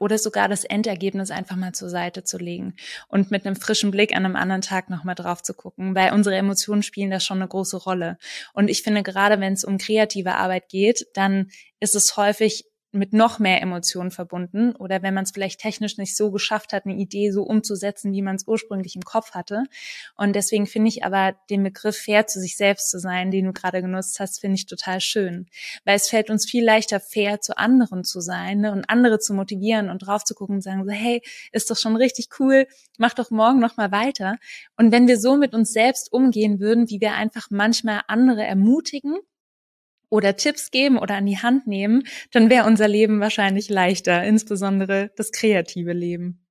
oder sogar das Endergebnis einfach mal zur Seite zu legen und mit einem frischen Blick an einem anderen Tag nochmal drauf zu gucken, weil unsere Emotionen spielen da schon eine große Rolle. Und ich finde, gerade wenn es um kreative Arbeit geht, dann ist es häufig mit noch mehr Emotionen verbunden oder wenn man es vielleicht technisch nicht so geschafft hat, eine Idee so umzusetzen, wie man es ursprünglich im Kopf hatte. Und deswegen finde ich aber den Begriff fair zu sich selbst zu sein, den du gerade genutzt hast, finde ich total schön, weil es fällt uns viel leichter fair zu anderen zu sein ne? und andere zu motivieren und drauf zu gucken und sagen so, hey, ist doch schon richtig cool, mach doch morgen noch mal weiter. Und wenn wir so mit uns selbst umgehen würden, wie wir einfach manchmal andere ermutigen oder Tipps geben oder an die Hand nehmen, dann wäre unser Leben wahrscheinlich leichter, insbesondere das kreative Leben.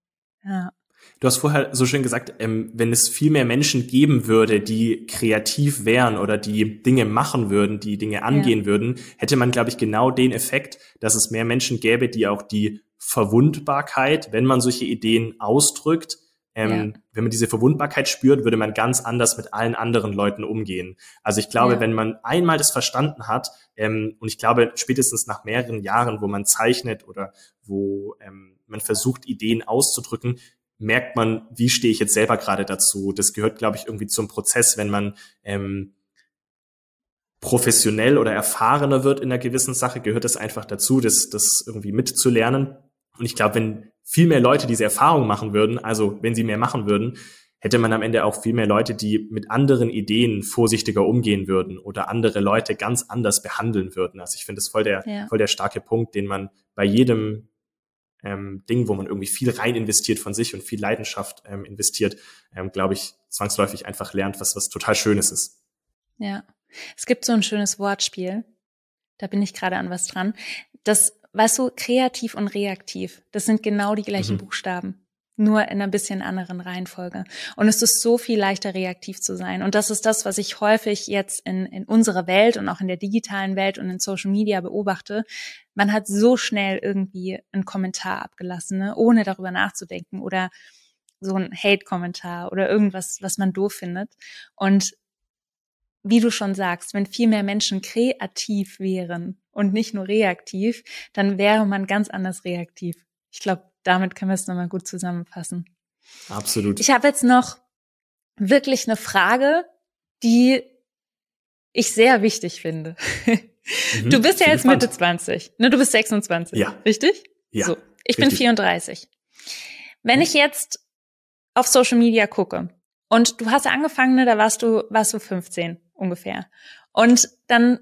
Ja. Du hast vorher so schön gesagt, ähm, wenn es viel mehr Menschen geben würde, die kreativ wären oder die Dinge machen würden, die Dinge angehen ja. würden, hätte man, glaube ich, genau den Effekt, dass es mehr Menschen gäbe, die auch die Verwundbarkeit, wenn man solche Ideen ausdrückt, ähm, ja. Wenn man diese Verwundbarkeit spürt, würde man ganz anders mit allen anderen Leuten umgehen. Also ich glaube, ja. wenn man einmal das verstanden hat, ähm, und ich glaube, spätestens nach mehreren Jahren, wo man zeichnet oder wo ähm, man versucht, Ideen auszudrücken, merkt man, wie stehe ich jetzt selber gerade dazu. Das gehört, glaube ich, irgendwie zum Prozess, wenn man ähm, professionell oder erfahrener wird in einer gewissen Sache, gehört es einfach dazu, das, das irgendwie mitzulernen. Und ich glaube, wenn viel mehr Leute diese Erfahrung machen würden, also wenn sie mehr machen würden, hätte man am Ende auch viel mehr Leute, die mit anderen Ideen vorsichtiger umgehen würden oder andere Leute ganz anders behandeln würden. Also ich finde das voll der, ja. voll der starke Punkt, den man bei jedem ähm, Ding, wo man irgendwie viel rein investiert von sich und viel Leidenschaft ähm, investiert, ähm, glaube ich, zwangsläufig einfach lernt, was, was total Schönes ist. Ja. Es gibt so ein schönes Wortspiel. Da bin ich gerade an was dran. Das weißt du, kreativ und reaktiv, das sind genau die gleichen mhm. Buchstaben, nur in einer bisschen anderen Reihenfolge. Und es ist so viel leichter, reaktiv zu sein. Und das ist das, was ich häufig jetzt in, in unserer Welt und auch in der digitalen Welt und in Social Media beobachte. Man hat so schnell irgendwie einen Kommentar abgelassen, ne, ohne darüber nachzudenken oder so ein Hate-Kommentar oder irgendwas, was man doof findet. Und wie du schon sagst, wenn viel mehr Menschen kreativ wären und nicht nur reaktiv, dann wäre man ganz anders reaktiv. Ich glaube, damit können wir es nochmal gut zusammenfassen. Absolut. Ich habe jetzt noch wirklich eine Frage, die ich sehr wichtig finde. Mhm, du bist ja jetzt Mitte 20, ne? Du bist 26, ja. richtig? Ja. So, ich richtig. bin 34. Wenn ich jetzt auf Social Media gucke und du hast ja angefangen, ne, da warst du warst du 15 ungefähr. Und dann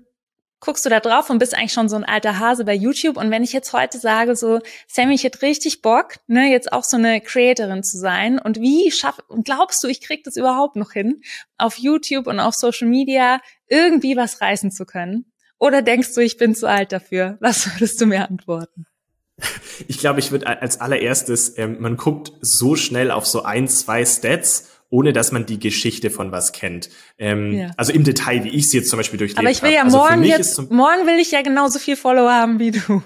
guckst du da drauf und bist eigentlich schon so ein alter Hase bei YouTube. Und wenn ich jetzt heute sage, so, Sammy, ich hätte richtig Bock, ne, jetzt auch so eine Creatorin zu sein. Und wie schaff, glaubst du, ich krieg das überhaupt noch hin, auf YouTube und auf Social Media irgendwie was reißen zu können? Oder denkst du, ich bin zu alt dafür? Was würdest du mir antworten? Ich glaube, ich würde als allererstes, ähm, man guckt so schnell auf so ein, zwei Stats ohne dass man die Geschichte von was kennt. Ähm, ja. Also im Detail, wie ich sie jetzt zum Beispiel durchlebt habe. Aber ich will ja also morgen jetzt, morgen will ich ja genauso viel Follower haben wie du.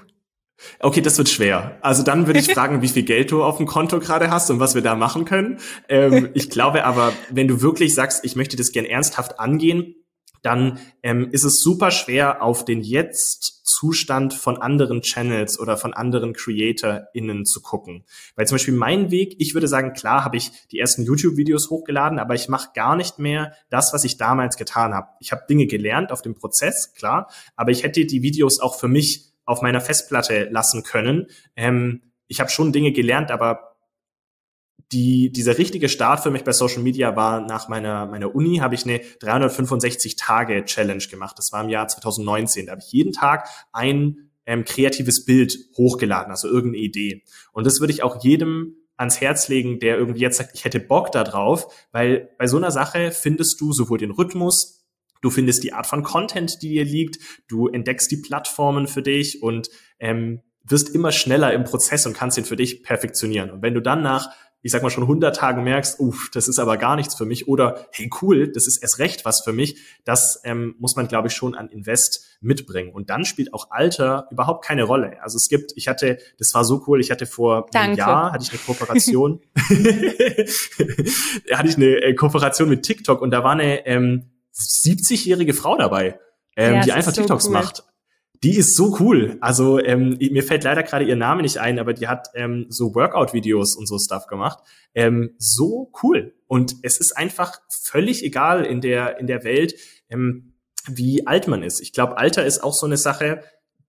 Okay, das wird schwer. Also dann würde ich fragen, wie viel Geld du auf dem Konto gerade hast und was wir da machen können. Ähm, ich glaube aber, wenn du wirklich sagst, ich möchte das gern ernsthaft angehen, dann ähm, ist es super schwer, auf den jetzt Zustand von anderen Channels oder von anderen CreatorInnen zu gucken. Weil zum Beispiel mein Weg, ich würde sagen, klar habe ich die ersten YouTube-Videos hochgeladen, aber ich mache gar nicht mehr das, was ich damals getan habe. Ich habe Dinge gelernt auf dem Prozess, klar, aber ich hätte die Videos auch für mich auf meiner Festplatte lassen können. Ähm, ich habe schon Dinge gelernt, aber die, dieser richtige Start für mich bei Social Media war nach meiner, meiner Uni, habe ich eine 365 Tage Challenge gemacht. Das war im Jahr 2019. Da habe ich jeden Tag ein ähm, kreatives Bild hochgeladen, also irgendeine Idee. Und das würde ich auch jedem ans Herz legen, der irgendwie jetzt sagt, ich hätte Bock da drauf, weil bei so einer Sache findest du sowohl den Rhythmus, Du findest die Art von Content, die dir liegt, du entdeckst die Plattformen für dich und ähm, wirst immer schneller im Prozess und kannst ihn für dich perfektionieren. Und wenn du dann nach ich sag mal schon 100 Tagen merkst, uff, das ist aber gar nichts für mich oder hey cool, das ist erst recht was für mich, das ähm, muss man glaube ich schon an Invest mitbringen und dann spielt auch Alter überhaupt keine Rolle. Also es gibt, ich hatte, das war so cool, ich hatte vor Danke. einem Jahr hatte ich eine Kooperation, hatte ich eine äh, Kooperation mit TikTok und da war eine ähm, 70-jährige Frau dabei, ähm, ja, die einfach TikToks cool. macht die ist so cool. Also ähm, mir fällt leider gerade ihr Name nicht ein, aber die hat ähm, so Workout-Videos und so Stuff gemacht. Ähm, so cool. Und es ist einfach völlig egal in der in der Welt, ähm, wie alt man ist. Ich glaube, Alter ist auch so eine Sache,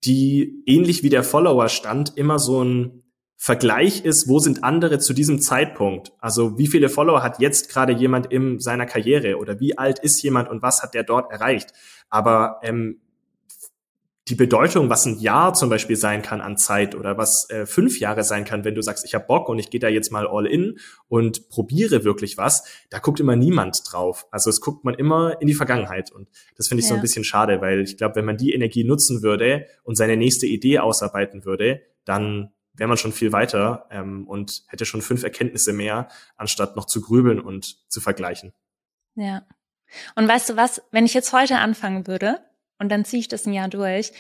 die ähnlich wie der Follower-Stand immer so ein Vergleich ist, wo sind andere zu diesem Zeitpunkt? Also wie viele Follower hat jetzt gerade jemand in seiner Karriere oder wie alt ist jemand und was hat der dort erreicht? Aber ähm, die Bedeutung, was ein Jahr zum Beispiel sein kann an Zeit oder was äh, fünf Jahre sein kann, wenn du sagst, ich habe Bock und ich gehe da jetzt mal all in und probiere wirklich was, da guckt immer niemand drauf. Also es guckt man immer in die Vergangenheit und das finde ich ja. so ein bisschen schade, weil ich glaube, wenn man die Energie nutzen würde und seine nächste Idee ausarbeiten würde, dann wäre man schon viel weiter ähm, und hätte schon fünf Erkenntnisse mehr, anstatt noch zu grübeln und zu vergleichen. Ja. Und weißt du was, wenn ich jetzt heute anfangen würde, und dann ziehe ich das ein Jahr durch.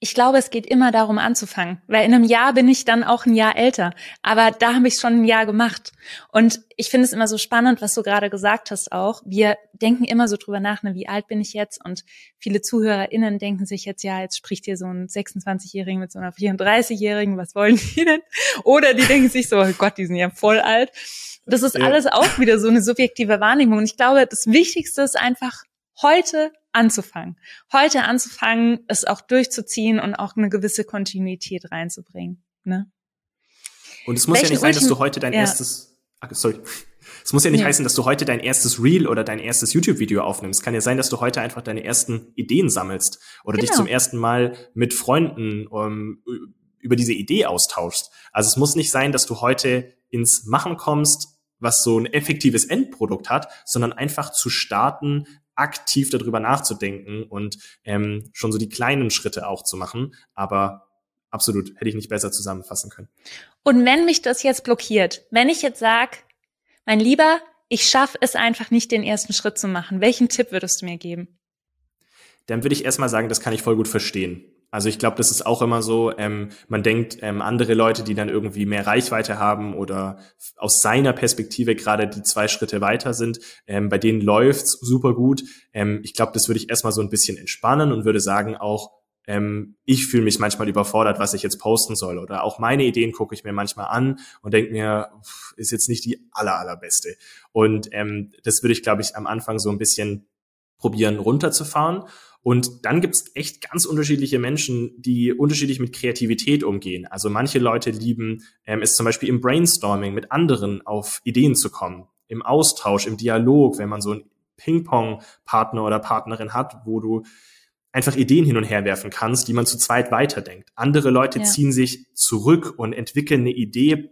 Ich glaube, es geht immer darum anzufangen, weil in einem Jahr bin ich dann auch ein Jahr älter. Aber da habe ich schon ein Jahr gemacht. Und ich finde es immer so spannend, was du gerade gesagt hast auch. Wir denken immer so drüber nach, ne, wie alt bin ich jetzt? Und viele ZuhörerInnen denken sich jetzt, ja, jetzt spricht hier so ein 26-Jährigen mit so einer 34-Jährigen, was wollen die denn? Oder die denken sich so, oh Gott, die sind ja voll alt. Das ist ja. alles auch wieder so eine subjektive Wahrnehmung. Und ich glaube, das Wichtigste ist einfach heute anzufangen. Heute anzufangen, es auch durchzuziehen und auch eine gewisse Kontinuität reinzubringen. Ne? Und es muss Welchen ja nicht sein, dass du heute dein ja. erstes, ach, sorry. Es muss ja nicht ja. heißen, dass du heute dein erstes Reel oder dein erstes YouTube-Video aufnimmst. Es kann ja sein, dass du heute einfach deine ersten Ideen sammelst oder genau. dich zum ersten Mal mit Freunden um, über diese Idee austauschst. Also es muss nicht sein, dass du heute ins Machen kommst, was so ein effektives Endprodukt hat, sondern einfach zu starten, aktiv darüber nachzudenken und ähm, schon so die kleinen Schritte auch zu machen. Aber absolut, hätte ich nicht besser zusammenfassen können. Und wenn mich das jetzt blockiert, wenn ich jetzt sag, mein Lieber, ich schaffe es einfach nicht, den ersten Schritt zu machen, welchen Tipp würdest du mir geben? Dann würde ich erstmal sagen, das kann ich voll gut verstehen. Also ich glaube, das ist auch immer so, ähm, man denkt, ähm, andere Leute, die dann irgendwie mehr Reichweite haben oder aus seiner Perspektive gerade die zwei Schritte weiter sind, ähm, bei denen läuft's super gut. Ähm, ich glaube, das würde ich erstmal so ein bisschen entspannen und würde sagen auch, ähm, ich fühle mich manchmal überfordert, was ich jetzt posten soll. Oder auch meine Ideen gucke ich mir manchmal an und denke mir, ist jetzt nicht die aller, allerbeste. Und ähm, das würde ich, glaube ich, am Anfang so ein bisschen probieren runterzufahren und dann gibt's echt ganz unterschiedliche Menschen, die unterschiedlich mit Kreativität umgehen. Also manche Leute lieben ähm, es zum Beispiel im Brainstorming mit anderen auf Ideen zu kommen, im Austausch, im Dialog, wenn man so einen Ping-Pong-Partner oder Partnerin hat, wo du einfach Ideen hin und her werfen kannst, die man zu zweit weiterdenkt. Andere Leute ja. ziehen sich zurück und entwickeln eine Idee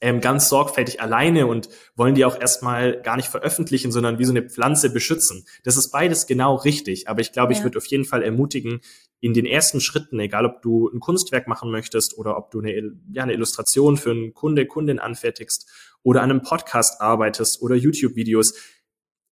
ähm, ganz sorgfältig alleine und wollen die auch erstmal gar nicht veröffentlichen, sondern wie so eine Pflanze beschützen. Das ist beides genau richtig. Aber ich glaube, ja. ich würde auf jeden Fall ermutigen, in den ersten Schritten, egal ob du ein Kunstwerk machen möchtest oder ob du eine, ja, eine Illustration für einen Kunde, Kundin anfertigst oder an einem Podcast arbeitest oder YouTube-Videos,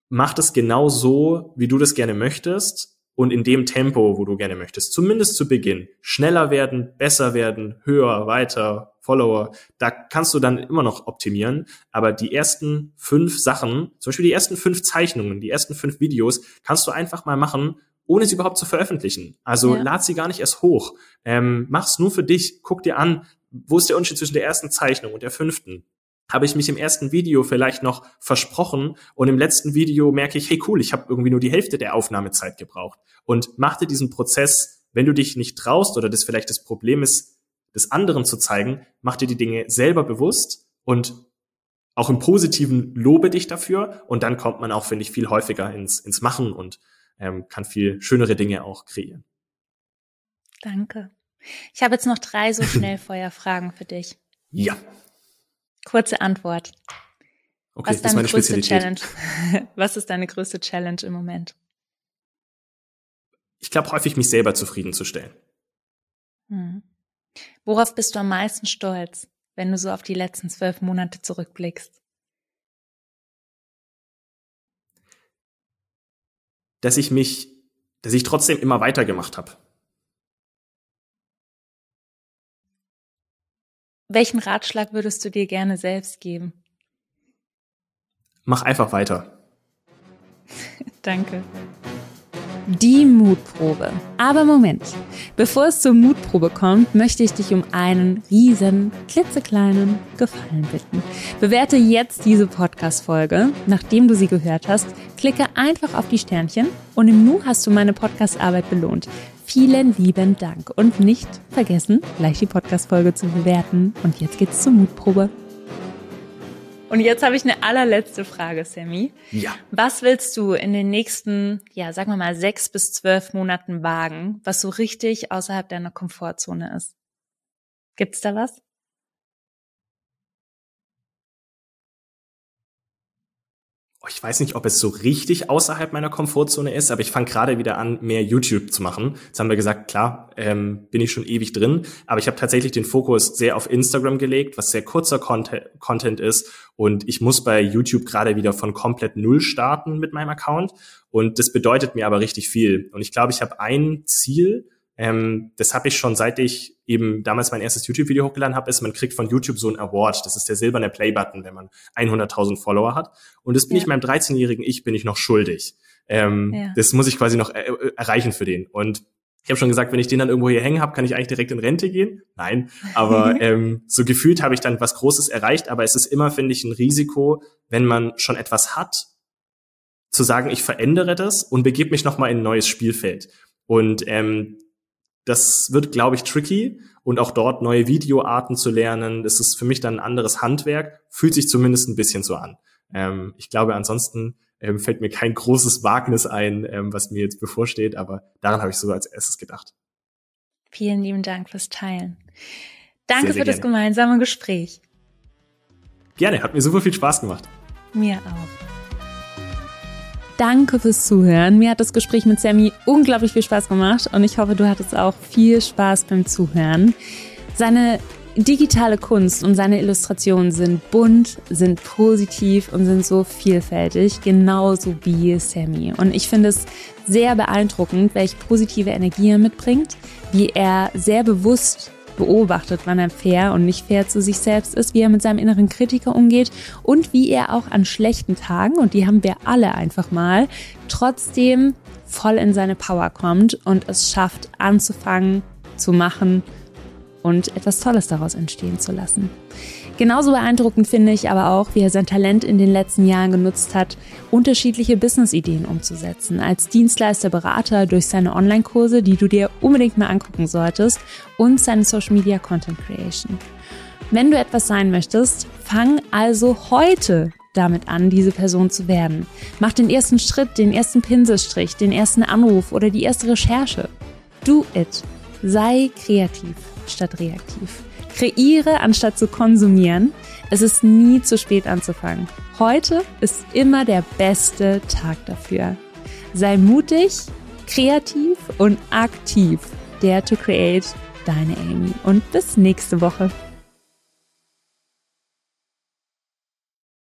mach das genau so, wie du das gerne möchtest und in dem Tempo, wo du gerne möchtest. Zumindest zu Beginn. Schneller werden, besser werden, höher, weiter, Follower. Da kannst du dann immer noch optimieren. Aber die ersten fünf Sachen, zum Beispiel die ersten fünf Zeichnungen, die ersten fünf Videos, kannst du einfach mal machen ohne sie überhaupt zu veröffentlichen. Also ja. lad sie gar nicht erst hoch. Ähm, mach's nur für dich. Guck dir an, wo ist der Unterschied zwischen der ersten Zeichnung und der fünften? Habe ich mich im ersten Video vielleicht noch versprochen und im letzten Video merke ich, hey cool, ich habe irgendwie nur die Hälfte der Aufnahmezeit gebraucht. Und mach dir diesen Prozess, wenn du dich nicht traust oder das vielleicht das Problem ist, des anderen zu zeigen, mach dir die Dinge selber bewusst und auch im Positiven lobe dich dafür und dann kommt man auch, finde ich, viel häufiger ins, ins Machen und ähm, kann viel schönere Dinge auch kreieren. Danke. Ich habe jetzt noch drei so Schnellfeuerfragen für dich. Ja. Kurze Antwort. Okay, Was ist deine größte Challenge? Was ist deine größte Challenge im Moment? Ich glaube, häufig mich selber zufriedenzustellen. Hm. Worauf bist du am meisten stolz, wenn du so auf die letzten zwölf Monate zurückblickst? Dass ich mich, dass ich trotzdem immer weitergemacht habe. Welchen Ratschlag würdest du dir gerne selbst geben? Mach einfach weiter. Danke. Die Mutprobe. Aber Moment, bevor es zur Mutprobe kommt, möchte ich dich um einen riesen, klitzekleinen Gefallen bitten. Bewerte jetzt diese Podcast-Folge. Nachdem du sie gehört hast, klicke einfach auf die Sternchen und im Nu hast du meine Podcast-Arbeit belohnt. Vielen lieben Dank und nicht vergessen, gleich die Podcast-Folge zu bewerten. Und jetzt geht's zur Mutprobe. Und jetzt habe ich eine allerletzte Frage, Sammy. Ja. Was willst du in den nächsten, ja, sagen wir mal, sechs bis zwölf Monaten wagen, was so richtig außerhalb deiner Komfortzone ist? Gibt's da was? Ich weiß nicht, ob es so richtig außerhalb meiner Komfortzone ist, aber ich fange gerade wieder an, mehr YouTube zu machen. Jetzt haben wir gesagt, klar, ähm, bin ich schon ewig drin, aber ich habe tatsächlich den Fokus sehr auf Instagram gelegt, was sehr kurzer Content, Content ist und ich muss bei YouTube gerade wieder von komplett null starten mit meinem Account und das bedeutet mir aber richtig viel. Und ich glaube, ich habe ein Ziel, ähm, das habe ich schon seit ich eben damals mein erstes YouTube-Video hochgeladen habe, ist, man kriegt von YouTube so einen Award. Das ist der silberne Play-Button, wenn man 100.000 Follower hat. Und das bin ja. ich meinem 13-jährigen Ich bin ich noch schuldig. Ähm, ja. Das muss ich quasi noch er äh, erreichen für den. Und ich habe schon gesagt, wenn ich den dann irgendwo hier hängen habe, kann ich eigentlich direkt in Rente gehen. Nein, aber ähm, so gefühlt habe ich dann was Großes erreicht. Aber es ist immer, finde ich, ein Risiko, wenn man schon etwas hat, zu sagen, ich verändere das und begebe mich nochmal in ein neues Spielfeld. Und ähm, das wird, glaube ich, tricky und auch dort neue Videoarten zu lernen, das ist für mich dann ein anderes Handwerk, fühlt sich zumindest ein bisschen so an. Ähm, ich glaube, ansonsten ähm, fällt mir kein großes Wagnis ein, ähm, was mir jetzt bevorsteht, aber daran habe ich so als erstes gedacht. Vielen lieben Dank fürs Teilen. Danke sehr, sehr für gerne. das gemeinsame Gespräch. Gerne, hat mir super viel Spaß gemacht. Mir auch. Danke fürs Zuhören. Mir hat das Gespräch mit Sammy unglaublich viel Spaß gemacht und ich hoffe, du hattest auch viel Spaß beim Zuhören. Seine digitale Kunst und seine Illustrationen sind bunt, sind positiv und sind so vielfältig, genauso wie Sammy. Und ich finde es sehr beeindruckend, welche positive Energie er mitbringt, wie er sehr bewusst beobachtet, wann er fair und nicht fair zu sich selbst ist, wie er mit seinem inneren Kritiker umgeht und wie er auch an schlechten Tagen, und die haben wir alle einfach mal, trotzdem voll in seine Power kommt und es schafft anzufangen, zu machen und etwas Tolles daraus entstehen zu lassen. Genauso beeindruckend finde ich aber auch, wie er sein Talent in den letzten Jahren genutzt hat, unterschiedliche Business-Ideen umzusetzen. Als Dienstleister, Berater durch seine Online-Kurse, die du dir unbedingt mal angucken solltest, und seine Social Media Content Creation. Wenn du etwas sein möchtest, fang also heute damit an, diese Person zu werden. Mach den ersten Schritt, den ersten Pinselstrich, den ersten Anruf oder die erste Recherche. Do it. Sei kreativ statt reaktiv. Kreiere anstatt zu konsumieren. Es ist nie zu spät anzufangen. Heute ist immer der beste Tag dafür. Sei mutig, kreativ und aktiv. Dare to create, deine Amy. Und bis nächste Woche.